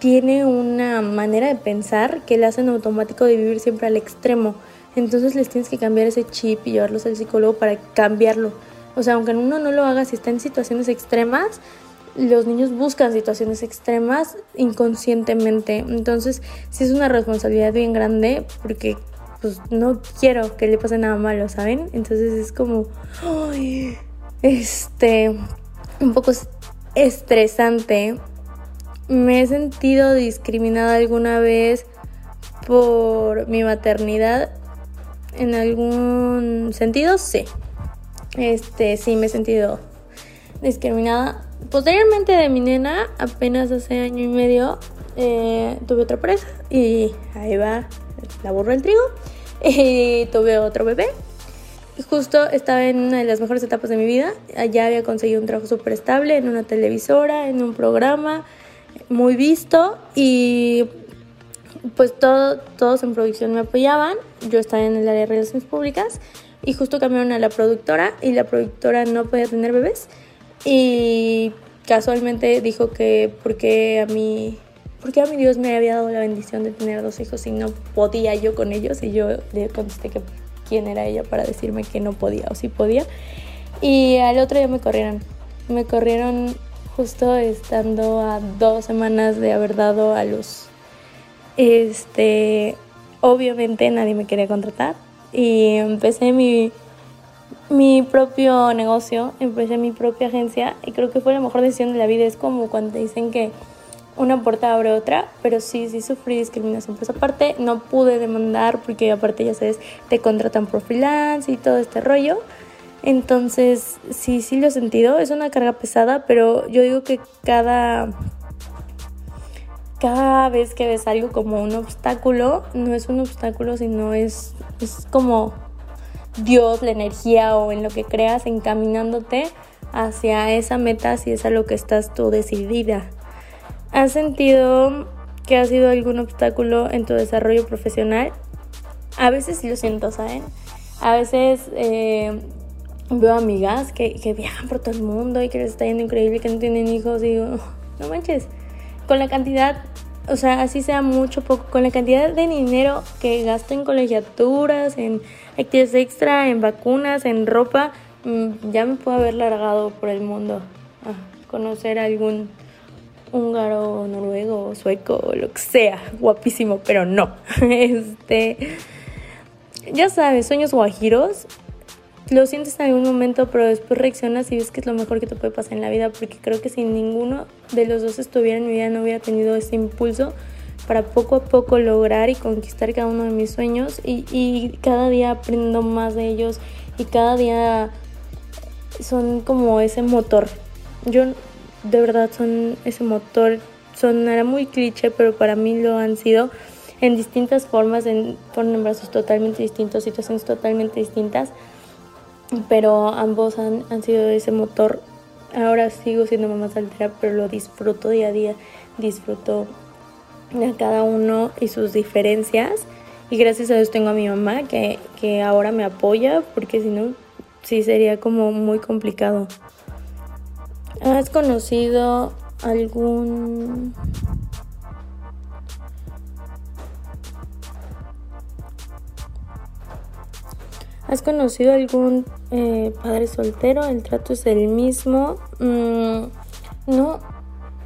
tiene una manera de pensar que le hacen automático de vivir siempre al extremo. Entonces les tienes que cambiar ese chip y llevarlos al psicólogo para cambiarlo. O sea, aunque uno no lo haga si está en situaciones extremas, los niños buscan situaciones extremas inconscientemente. Entonces, sí es una responsabilidad bien grande porque pues no quiero que le pase nada malo, ¿saben? Entonces es como ay, este un poco estresante. Me he sentido discriminada alguna vez por mi maternidad en algún sentido, sí. Este, sí me he sentido discriminada. Posteriormente de mi nena, apenas hace año y medio, eh, tuve otra pareja y ahí va la burra del trigo. Y tuve otro bebé. Justo estaba en una de las mejores etapas de mi vida. Allá había conseguido un trabajo súper estable en una televisora, en un programa muy visto. Y pues todo, todos en producción me apoyaban, yo estaba en el área de relaciones públicas y justo cambiaron a la productora y la productora no podía tener bebés. Y casualmente dijo que porque a mí porque a mi Dios me había dado la bendición de tener dos hijos y no podía yo con ellos. Y yo le contesté que quién era ella para decirme que no podía o si podía. Y al otro día me corrieron. Me corrieron justo estando a dos semanas de haber dado a luz este obviamente nadie me quería contratar y empecé mi, mi propio negocio, empecé mi propia agencia y creo que fue la mejor decisión de la vida. Es como cuando te dicen que una puerta abre otra, pero sí, sí sufrí discriminación. Pues aparte no pude demandar porque aparte ya sabes, te contratan por freelance y todo este rollo. Entonces, sí, sí lo he sentido. Es una carga pesada, pero yo digo que cada cada vez que ves algo como un obstáculo, no es un obstáculo, sino es, es como Dios, la energía o en lo que creas encaminándote hacia esa meta si es a lo que estás tú decidida. ¿Has sentido que ha sido algún obstáculo en tu desarrollo profesional? A veces sí lo siento, ¿saben? A veces eh, veo amigas que, que, viajan por todo el mundo y que les está yendo increíble, que no tienen hijos y digo, no manches, con la cantidad, o sea, así sea mucho, poco, con la cantidad de dinero que gasto en colegiaturas, en actividades extra, en vacunas, en ropa, mm, ya me puedo haber largado por el mundo a conocer a algún húngaro, noruego, sueco, lo que sea, guapísimo, pero no. Este, ya sabes, sueños guajiros lo sientes en algún momento, pero después reaccionas y ves que es lo mejor que te puede pasar en la vida, porque creo que si ninguno de los dos estuviera en mi vida no hubiera tenido ese impulso para poco a poco lograr y conquistar cada uno de mis sueños. Y, y cada día aprendo más de ellos y cada día son como ese motor. Yo de verdad son ese motor, sonará muy cliché, pero para mí lo han sido en distintas formas, en, en brazos totalmente distintos, situaciones totalmente distintas pero ambos han, han sido ese motor. Ahora sigo siendo mamá soltera, pero lo disfruto día a día, disfruto de cada uno y sus diferencias. Y gracias a Dios tengo a mi mamá que, que ahora me apoya, porque si no, sí sería como muy complicado. ¿Has conocido algún ¿Has conocido algún eh, padre soltero? El trato es el mismo. Mm, no.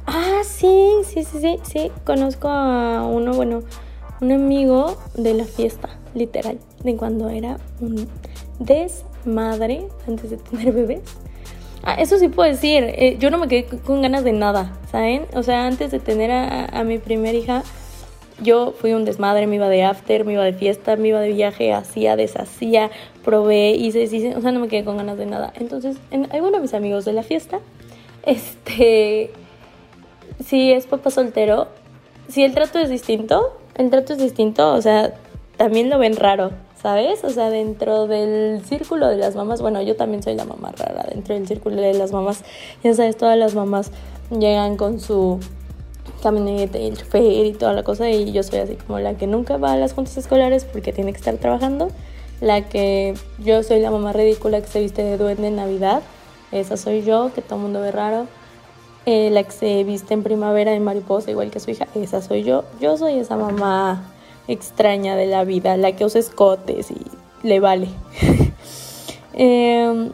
Ah, sí, sí, sí, sí, sí. Conozco a uno, bueno, un amigo de la fiesta, literal, de cuando era desmadre antes de tener bebés. Ah, eso sí puedo decir, eh, yo no me quedé con ganas de nada, ¿saben? O sea, antes de tener a mi primera hija, yo fui un desmadre, me iba de after, me iba de fiesta, me iba de viaje, hacía, deshacía, probé, hice, hice, o sea, no me quedé con ganas de nada. Entonces, en alguno de mis amigos de la fiesta, este, si es papá soltero, si el trato es distinto, el trato es distinto, o sea, también lo ven raro, ¿sabes? O sea, dentro del círculo de las mamás, bueno, yo también soy la mamá rara, dentro del círculo de las mamás, ya sabes, todas las mamás llegan con su camioneta y el chofer y toda la cosa y yo soy así como la que nunca va a las juntas escolares porque tiene que estar trabajando, la que yo soy la mamá ridícula que se viste de duende en Navidad, esa soy yo, que todo el mundo ve raro, eh, la que se viste en primavera de mariposa igual que su hija, esa soy yo, yo soy esa mamá extraña de la vida, la que usa escotes y le vale. Em,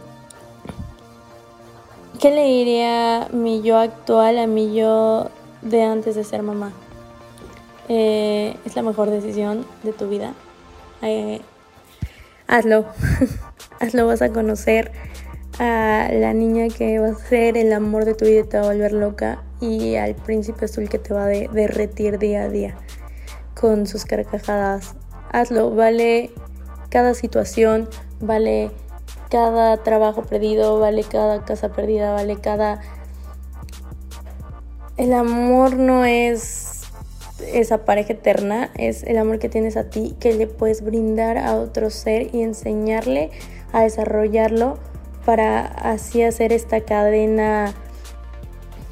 ¿Qué le diría mi yo actual a mi yo de antes de ser mamá. Eh, es la mejor decisión de tu vida. Eh, hazlo. hazlo, vas a conocer a la niña que va a ser el amor de tu vida y te va a volver loca y al príncipe azul que te va a derretir día a día con sus carcajadas. Hazlo, vale cada situación, vale cada trabajo perdido, vale cada casa perdida, vale cada el amor no es esa pareja eterna, es el amor que tienes a ti, que le puedes brindar a otro ser y enseñarle a desarrollarlo para así hacer esta cadena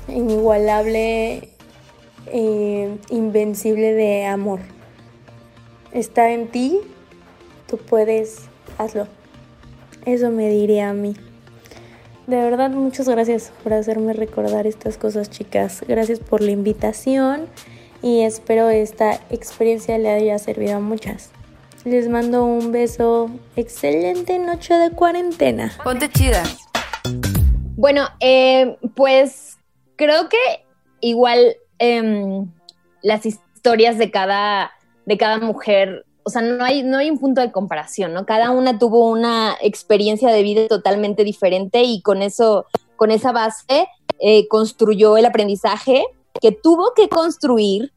inigualable, e invencible de amor. está en ti, tú puedes, hazlo. Eso me diría a mí. De verdad, muchas gracias por hacerme recordar estas cosas, chicas. Gracias por la invitación y espero esta experiencia le haya servido a muchas. Les mando un beso. Excelente noche de cuarentena. Ponte chida. Bueno, eh, pues creo que igual em, las historias de cada, de cada mujer o sea, no hay, no hay un punto de comparación, ¿no? Cada una tuvo una experiencia de vida totalmente diferente y con eso, con esa base, eh, construyó el aprendizaje que tuvo que construir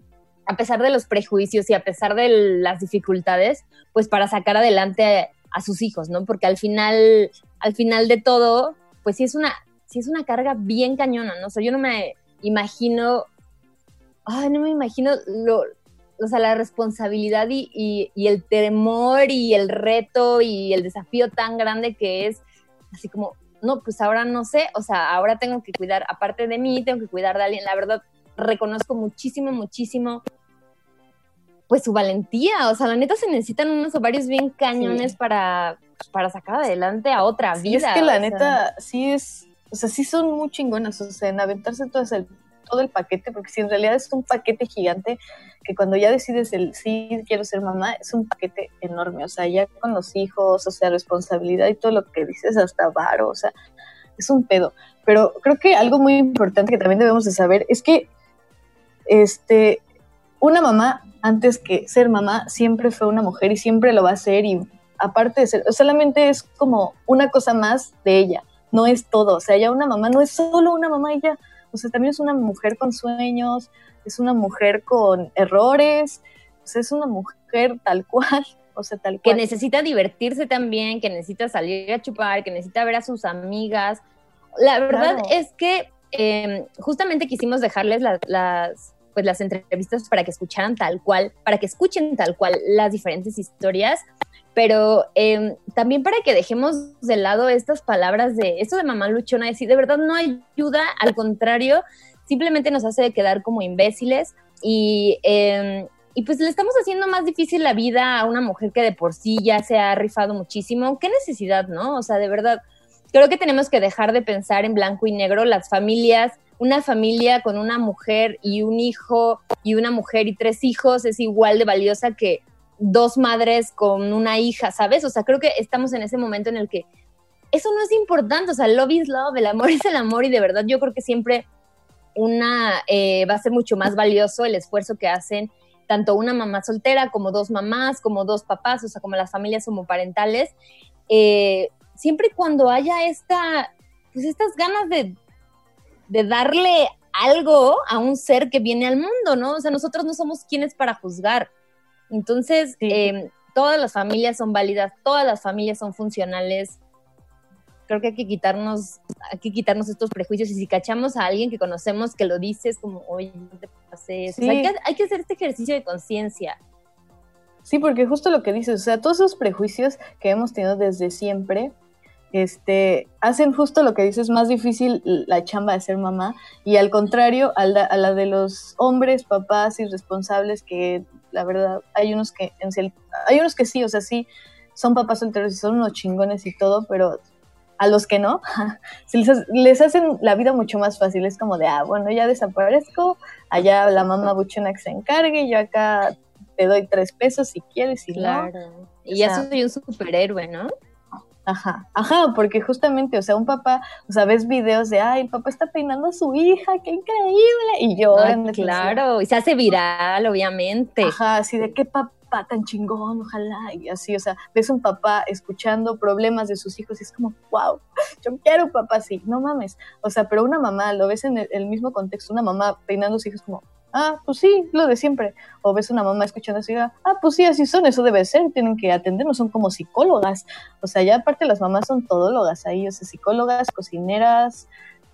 a pesar de los prejuicios y a pesar de las dificultades, pues para sacar adelante a, sus hijos, ¿no? Porque al final, al final de todo, pues sí es una, sí es una carga bien cañona, ¿no? O sea, yo no me imagino, ay, no me imagino lo, o sea, la responsabilidad y, el temor y el reto y el desafío tan grande que es, así como, no, pues ahora no sé, o sea, ahora tengo que cuidar, aparte de mí, tengo que cuidar de alguien. La verdad, reconozco muchísimo, muchísimo, pues su valentía. O sea, la neta se necesitan unos ovarios bien cañones para, para sacar adelante a otra vida. es que la neta, sí es, o sea, sí son muy chingonas, o sea, en aventarse todo el todo el paquete, porque si en realidad es un paquete gigante, que cuando ya decides el sí quiero ser mamá, es un paquete enorme, o sea, ya con los hijos, o sea, responsabilidad y todo lo que dices, hasta varo, o sea, es un pedo. Pero creo que algo muy importante que también debemos de saber es que este, una mamá, antes que ser mamá, siempre fue una mujer y siempre lo va a ser y aparte de ser, solamente es como una cosa más de ella, no es todo, o sea, ya una mamá no es solo una mamá ya, o sea, también es una mujer con sueños, es una mujer con errores, o sea, es una mujer tal cual, o sea, tal cual. Que necesita divertirse también, que necesita salir a chupar, que necesita ver a sus amigas. La verdad es que em, justamente quisimos dejarles las, pues, las entrevistas para que escucharan tal cual, para que escuchen tal cual las diferentes historias pero em, también para que dejemos de lado estas palabras de esto de mamá luchona, decir, de verdad no ayuda, al contrario, simplemente nos hace quedar como imbéciles y, em, y pues le estamos haciendo más difícil la vida a una mujer que de por sí ya se ha rifado muchísimo. ¿Qué necesidad, no? O sea, de verdad, creo que tenemos que dejar de pensar en blanco y negro las familias. Una familia con una mujer y un hijo y una mujer y tres hijos es igual de valiosa que dos madres con una hija, ¿sabes? O sea, creo que estamos en ese momento en el que eso no es importante, o sea, love is love, el amor es el amor y de verdad yo creo que siempre una eh, va a ser mucho más valioso el esfuerzo que hacen tanto una mamá soltera como dos mamás, como dos papás, o sea, como las familias homoparentales, eh, siempre cuando haya esta, pues estas ganas de, de darle algo a un ser que viene al mundo, ¿no? O sea, nosotros no somos quienes para juzgar, entonces, em, todas las familias son válidas, todas las familias son funcionales. Creo que hay que quitarnos, hay que quitarnos estos prejuicios y si cachamos a alguien que conocemos que lo dice, es como, oye, no te pases. hay, que, hay que hacer este ejercicio de conciencia. Sí, porque justo lo que dices, o sea, todos esos prejuicios que hemos tenido desde siempre, este, hacen justo lo que dices, más difícil la chamba de ser mamá y al contrario a la, a la de los hombres, papás irresponsables que la verdad, hay unos que, hay unos que sí, o sea, sí, son papás solteros y son unos chingones y todo, pero a los que no, les, hacen la vida mucho más fácil. Es como de, ah, bueno, ya desaparezco, allá la mamá buchona que se encargue, yo acá te doy tres pesos si quieres y claro. Y ya soy un superhéroe, ¿no? Ajá, ajá, porque justamente, o sea, un papá, o sea, ves videos de, ay, el papá está peinando a su hija, qué increíble, y yo, claro, y se hace viral, obviamente. Ajá, así de qué papá tan chingón, ojalá, y así, o sea, ves un papá escuchando problemas de sus hijos y es como, wow, yo quiero un papá así, no mames, o sea, pero una mamá, lo ves en el, mismo contexto, una mamá peinando a sus hijos como, ah, pues sí, lo de siempre. O ves una mamá escuchando así, ah, pues sí, así son, eso debe ser, tienen que atendernos, son como psicólogas. O sea, ya aparte las mamás son todólogas ahí, o sea, psicólogas, cocineras,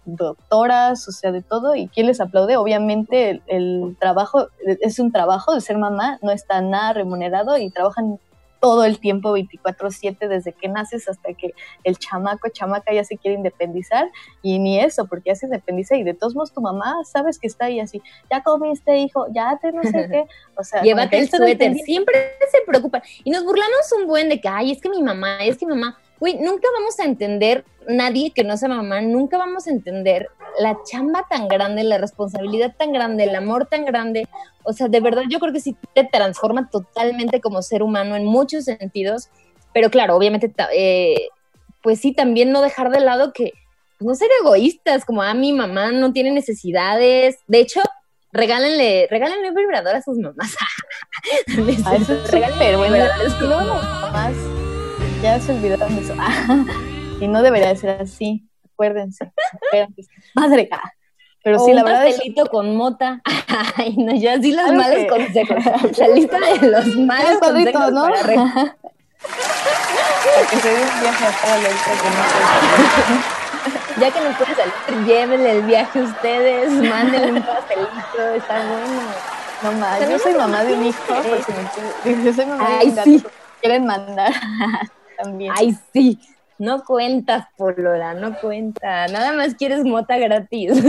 doctoras, o sea, de todo. ¿Y quién les aplaude? Obviamente el, el trabajo, es un trabajo de ser mamá, no está nada remunerado y trabajan todo el tiempo 24/7 desde que naces hasta que el chamaco, chamaca ya se quiere independizar y ni eso, porque ya se independiza y de todos modos tu mamá sabes que está ahí así, ya comiste hijo, ya te no sé qué, o sea, llévate el suéter, siempre se preocupan. Y nos burlamos un buen de que, ay, es que mi mamá, es que mi mamá, Uy, nunca vamos a entender, nadie que no sea mamá, nunca vamos a entender la chamba tan grande, la responsabilidad tan grande, el amor tan grande. O sea, de verdad yo creo que sí te transforma totalmente como ser humano en muchos sentidos. Pero claro, obviamente, eh, pues sí, también no dejar de lado que pues, no ser egoístas, como a ah, mi mamá no tiene necesidades. De hecho, regálenle, regálenle un vibrador a sus mamás. Ah, eso es súper bueno. mamás ya se olvidaron de eso. y no debería ser así, acuérdense. Madre. Pero sí, la verdad es. con mota. Ay, no, yo así los malos consejos. La lista de los malos consejos ¿no? para, que se dé un viaje a toda la Ya que no puede salir, llévenle el viaje a ustedes, mándenle un pastelito, está bueno. No más, yo soy mamá de un hijo, yo soy mamá de un gato, quieren mandar. También. Ay, sí. No cuentas, Polola, no cuenta. Nada más quieres mota gratis.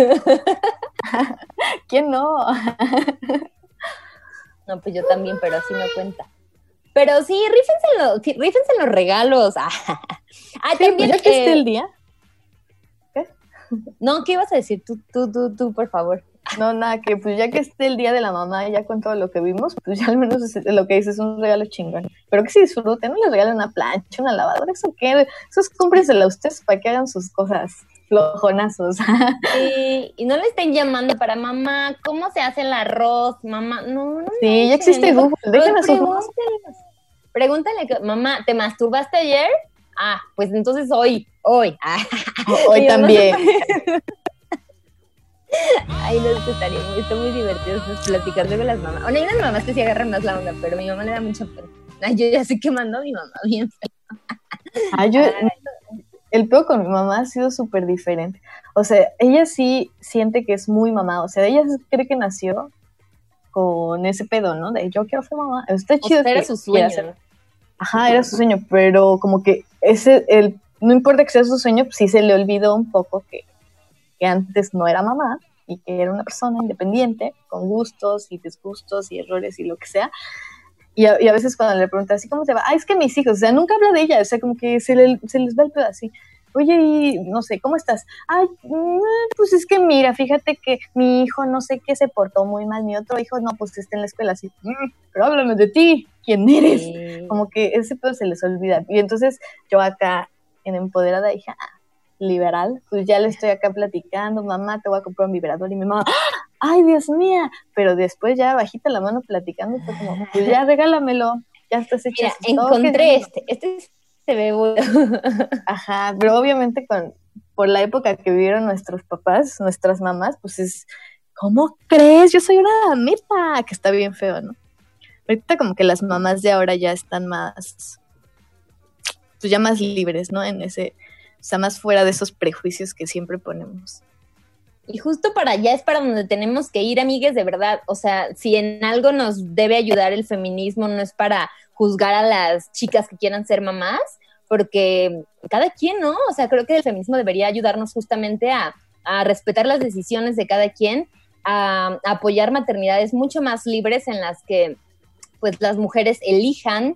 ¿Quién no? no, pues yo también, pero así no cuenta. Pero sí, rífense los, rífense los regalos. ah, también. Pues ya que esté el día. ¿Qué? No, ¿qué ibas a decir? Tú, tú, tú, tú, por favor. No, nada, que pues ya que esté el día de la mamá, ya con todo lo que vimos, pues ya al menos lo que dices es un regalo chingón. Pero que si disfruten, no les regalen una plancha, una lavadora, eso qué, esos cómprensela a ustedes para que hagan sus cosas flojonazos. Sí, y no le estén llamando para mamá, ¿cómo se hace el arroz? Mamá, no, no. Sí, ya existe Google, dejen a sus Pregúntale, mamá, ¿te masturbaste ayer? Ah, pues entonces hoy, hoy. Hoy también. Ay, no, sé, estaría muy, está muy divertido platicando con las mamás. Bueno, hay unas mamás que sí agarran más la onda, pero mi mamá le da mucha pena. Ay, yo ya sé que mandó a mi mamá bien Ay, yo, el peor con mi mamá ha sido súper diferente. O sea, ella sí siente que es muy mamá. O sea, ella cree que nació con ese pedo, ¿no? De yo quiero ser mamá. Está chido. era su sueño. Ajá, era su sueño, pero como que ese, el, no importa que sea su sueño, pues sí se le olvidó un poco que que antes no era mamá y que era una persona independiente, con gustos y disgustos y errores y lo que sea. Y a, veces cuando le preguntas así, ¿cómo se va? Ah, es que mis hijos, o sea, nunca habla de ella, o sea, como que se, les va el pedo así. Oye, y no sé, ¿cómo estás? Ay, mm, pues es que mira, fíjate que mi hijo no sé qué se portó muy mal, mi otro hijo no, pues está en la escuela así, mm, pero háblame de ti, ¿quién eres? Como que ese pedo se les olvida. Y entonces yo acá en Empoderada dije, ah, liberal, pues ya le estoy acá platicando, mamá, te voy a comprar un vibrador y mi mamá, ay, Dios mía, pero después ya bajita la mano platicando, fue como, pues ya regálamelo, ya estás hecho. Mira, encontré este, este se ve bueno. Ajá, pero obviamente con, por la época que vivieron nuestros papás, nuestras mamás, pues es, ¿cómo crees? Yo soy una damita, que está bien feo, ¿no? Ahorita como que las mamás de ahora ya están más, pues ya más libres, ¿no? En ese, sea, más fuera de esos prejuicios que siempre ponemos. Y justo para allá es para donde tenemos que ir, amigues, de verdad. O sea, si en algo nos debe ayudar el feminismo, no es para juzgar a las chicas que quieran ser mamás, porque cada quien, ¿no? O sea, creo que el feminismo debería ayudarnos justamente a, respetar las decisiones de cada quien, a, a apoyar maternidades mucho más libres en las que pues las mujeres elijan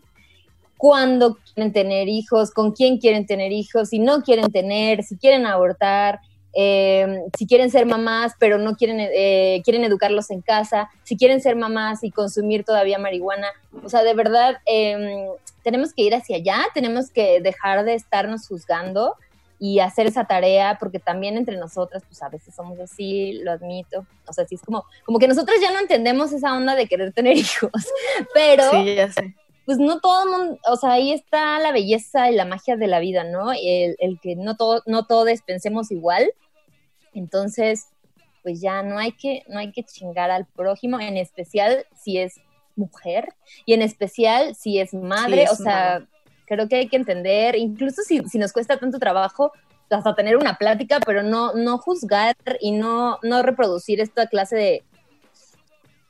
cuándo quieren tener hijos, con quién quieren tener hijos, si no quieren tener, si quieren abortar, eh, si quieren ser mamás pero no quieren, eh, quieren educarlos en casa, si quieren ser mamás y consumir todavía marihuana. O sea, de verdad, em, tenemos que ir hacia allá, tenemos que dejar de estarnos juzgando y hacer esa tarea, porque también entre nosotras, pues a veces somos así, lo admito. O sea, sí es como, como que nosotros ya no entendemos esa onda de querer tener hijos, pero... Sí, ya sé pues no todo el mundo, o sea, ahí está la belleza y la magia de la vida, ¿no? El, el que no, todo, no todos pensemos igual. Entonces, pues ya no hay que, no hay que chingar al prójimo, en especial si es mujer y en especial si es madre, o sea, creo que hay que entender, incluso si, si, nos cuesta tanto trabajo, hasta tener una plática, pero no, no juzgar y no, no reproducir esta clase de,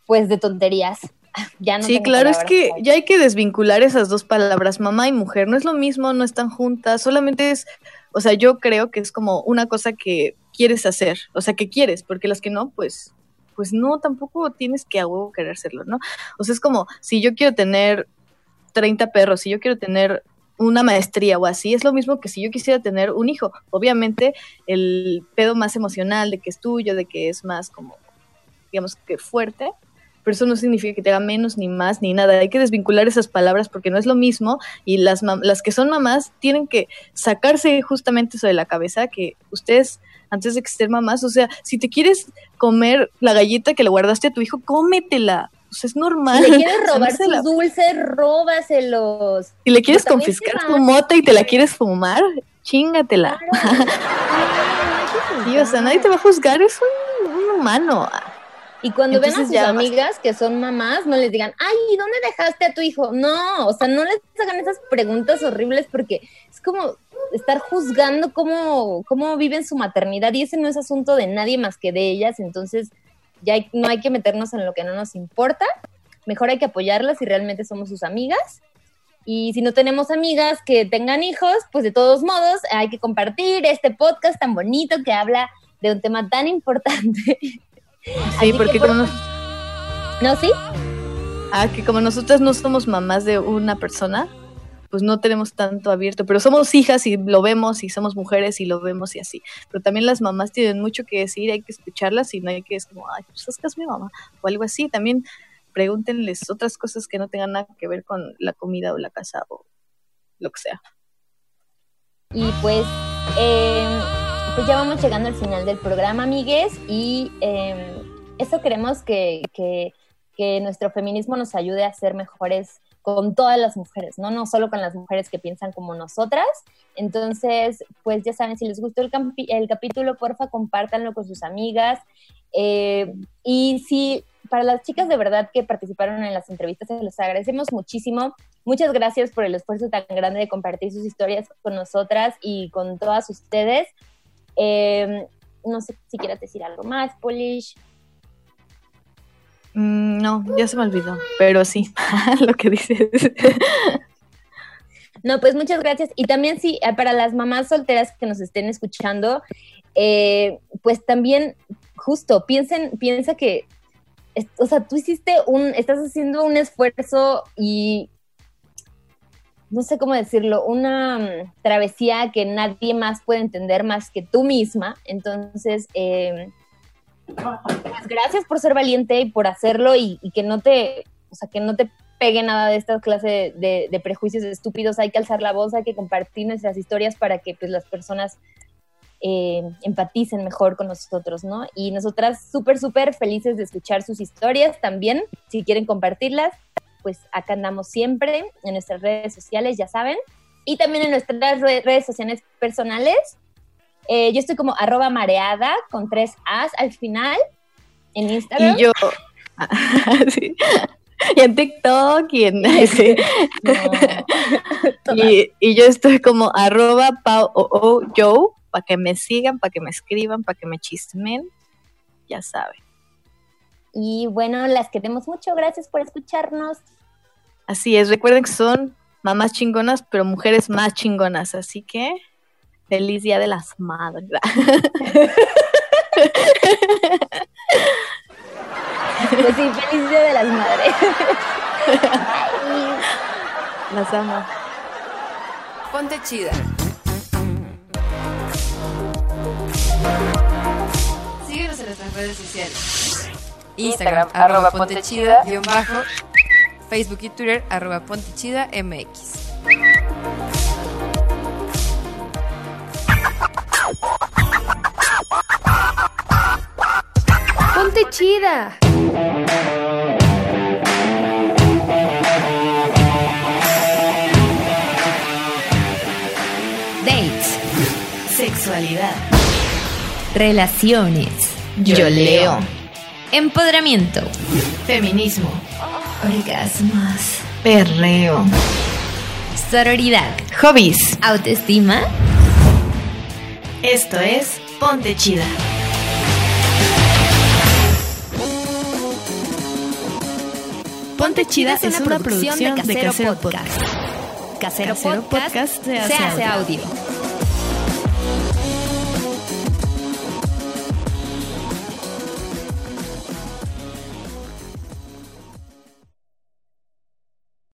pues, de tonterías ya no Sí, claro, es que ya hay que desvincular esas dos palabras, mamá y mujer. No es lo mismo, no están juntas, solamente es, o sea, yo creo que es como una cosa que quieres hacer, o sea, que quieres, porque las que no, pues, pues no, tampoco tienes que a huevo querer hacerlo, ¿no? O sea, es como, si yo quiero tener 30 perros, si yo quiero tener una maestría o así, es lo mismo que si yo quisiera tener un hijo. Obviamente, el pedo más emocional de que es tuyo, de que es más como, digamos que fuerte, pero eso no significa que te haga menos ni más ni nada. Hay que desvincular esas palabras porque no es lo mismo y las, las que son mamás tienen que sacarse justamente eso de la cabeza que ustedes antes de que estén mamás, o sea, si te quieres comer la galleta que le guardaste a tu hijo, cómetela. O sea, es normal. Si le quieres robar sus dulces, róbaselos. si le quieres Pero confiscar tu mota y te la quieres fumar, chingatela. Claro. Sí, o sea, nadie te va a juzgar, es un, un humano. Y cuando ven a Entonces sus ya amigas que son mamás, no les digan, ay, ¿dónde dejaste a tu hijo? No, o sea, no les hagan esas preguntas horribles porque es como estar juzgando cómo, cómo viven su maternidad y ese no es asunto de nadie más que de ellas, entonces ya hay- no hay que meternos en lo que no nos importa, mejor hay que apoyarlas si realmente somos sus amigas. Y si no tenemos amigas que tengan hijos, pues de todos modos hay que compartir este podcast tan bonito que habla de un tema tan importante. Sí, que porque por- como, nos- ¿No, sí? ah, que como nosotras no somos mamás de una persona, pues no tenemos tanto abierto, pero somos hijas y lo vemos y somos mujeres y lo vemos y así. Pero también las mamás tienen mucho que decir, hay que escucharlas y no hay que es como, ay, pues es que es mi mamá o algo así. También pregúntenles otras cosas que no tengan nada que ver con la comida o la casa o lo que sea. Y pues, eh, pues ya vamos llegando al final del programa, amigues, y eh, eso queremos que, que, nuestro feminismo nos ayude a ser mejores con todas las mujeres, ¿no? No solo con las mujeres que piensan como nosotras. Entonces, pues ya saben, si les gustó el, el capítulo, porfa, compártanlo con sus amigas. Eh, y si para las chicas de verdad que participaron en las entrevistas, se les agradecemos muchísimo. Muchas gracias por el esfuerzo tan grande de compartir sus historias con nosotras y con todas ustedes. Eh, no sé si quieras decir algo más, Polish. Mm, no, ya se me olvidó, pero sí, lo que dices. No, pues muchas gracias. Y también sí, eh, para las mamás solteras que nos estén escuchando, eh, pues también justo piensen, piensa que, o sea, tú hiciste un, estás haciendo un esfuerzo y no sé cómo decirlo, una mm, travesía que nadie más puede entender más que tú misma. Entonces, eh, gracias por ser valiente y por hacerlo y, que no te, o sea, que no te pegue nada de esta clase de, prejuicios estúpidos. Hay que alzar la voz, hay que compartir nuestras historias para que pues las personas eh, empaticen mejor con nosotros, ¿no? Y nosotras súper, súper felices de escuchar sus historias también. Si quieren compartirlas, pues acá andamos siempre en nuestras redes sociales, ya saben. Y también en nuestras re- redes sociales personales. Eh, yo estoy como arroba mareada con tres As al final en Instagram. Y yo, sí. y en TikTok y en... sí. No. y, y yo estoy como arroba pau o o Joe, para que me sigan, para que me escriban, para que me chismen, ya saben. Y bueno, las queremos mucho. Gracias por escucharnos. Así es, recuerden que son mamás chingonas, pero mujeres más chingonas, así que feliz día de las madres. Pues sí, feliz día de las madres. Las amo. Ponte chida. Síguenos en nuestras redes sociales. Instagram, arroba ponte chida, guion bajo. Facebook y Twitter, arroba ponte chida MX. Ponte chida. Dates. Sexualidad. Relaciones. Yo leo. Empoderamiento. Feminismo. Orgasmos. Perreo. Sororidad. Hobbies. Autoestima. Esto es Ponte Chida. Ponte Chida es una producción de Casero Podcast. Casero Podcast se hace audio.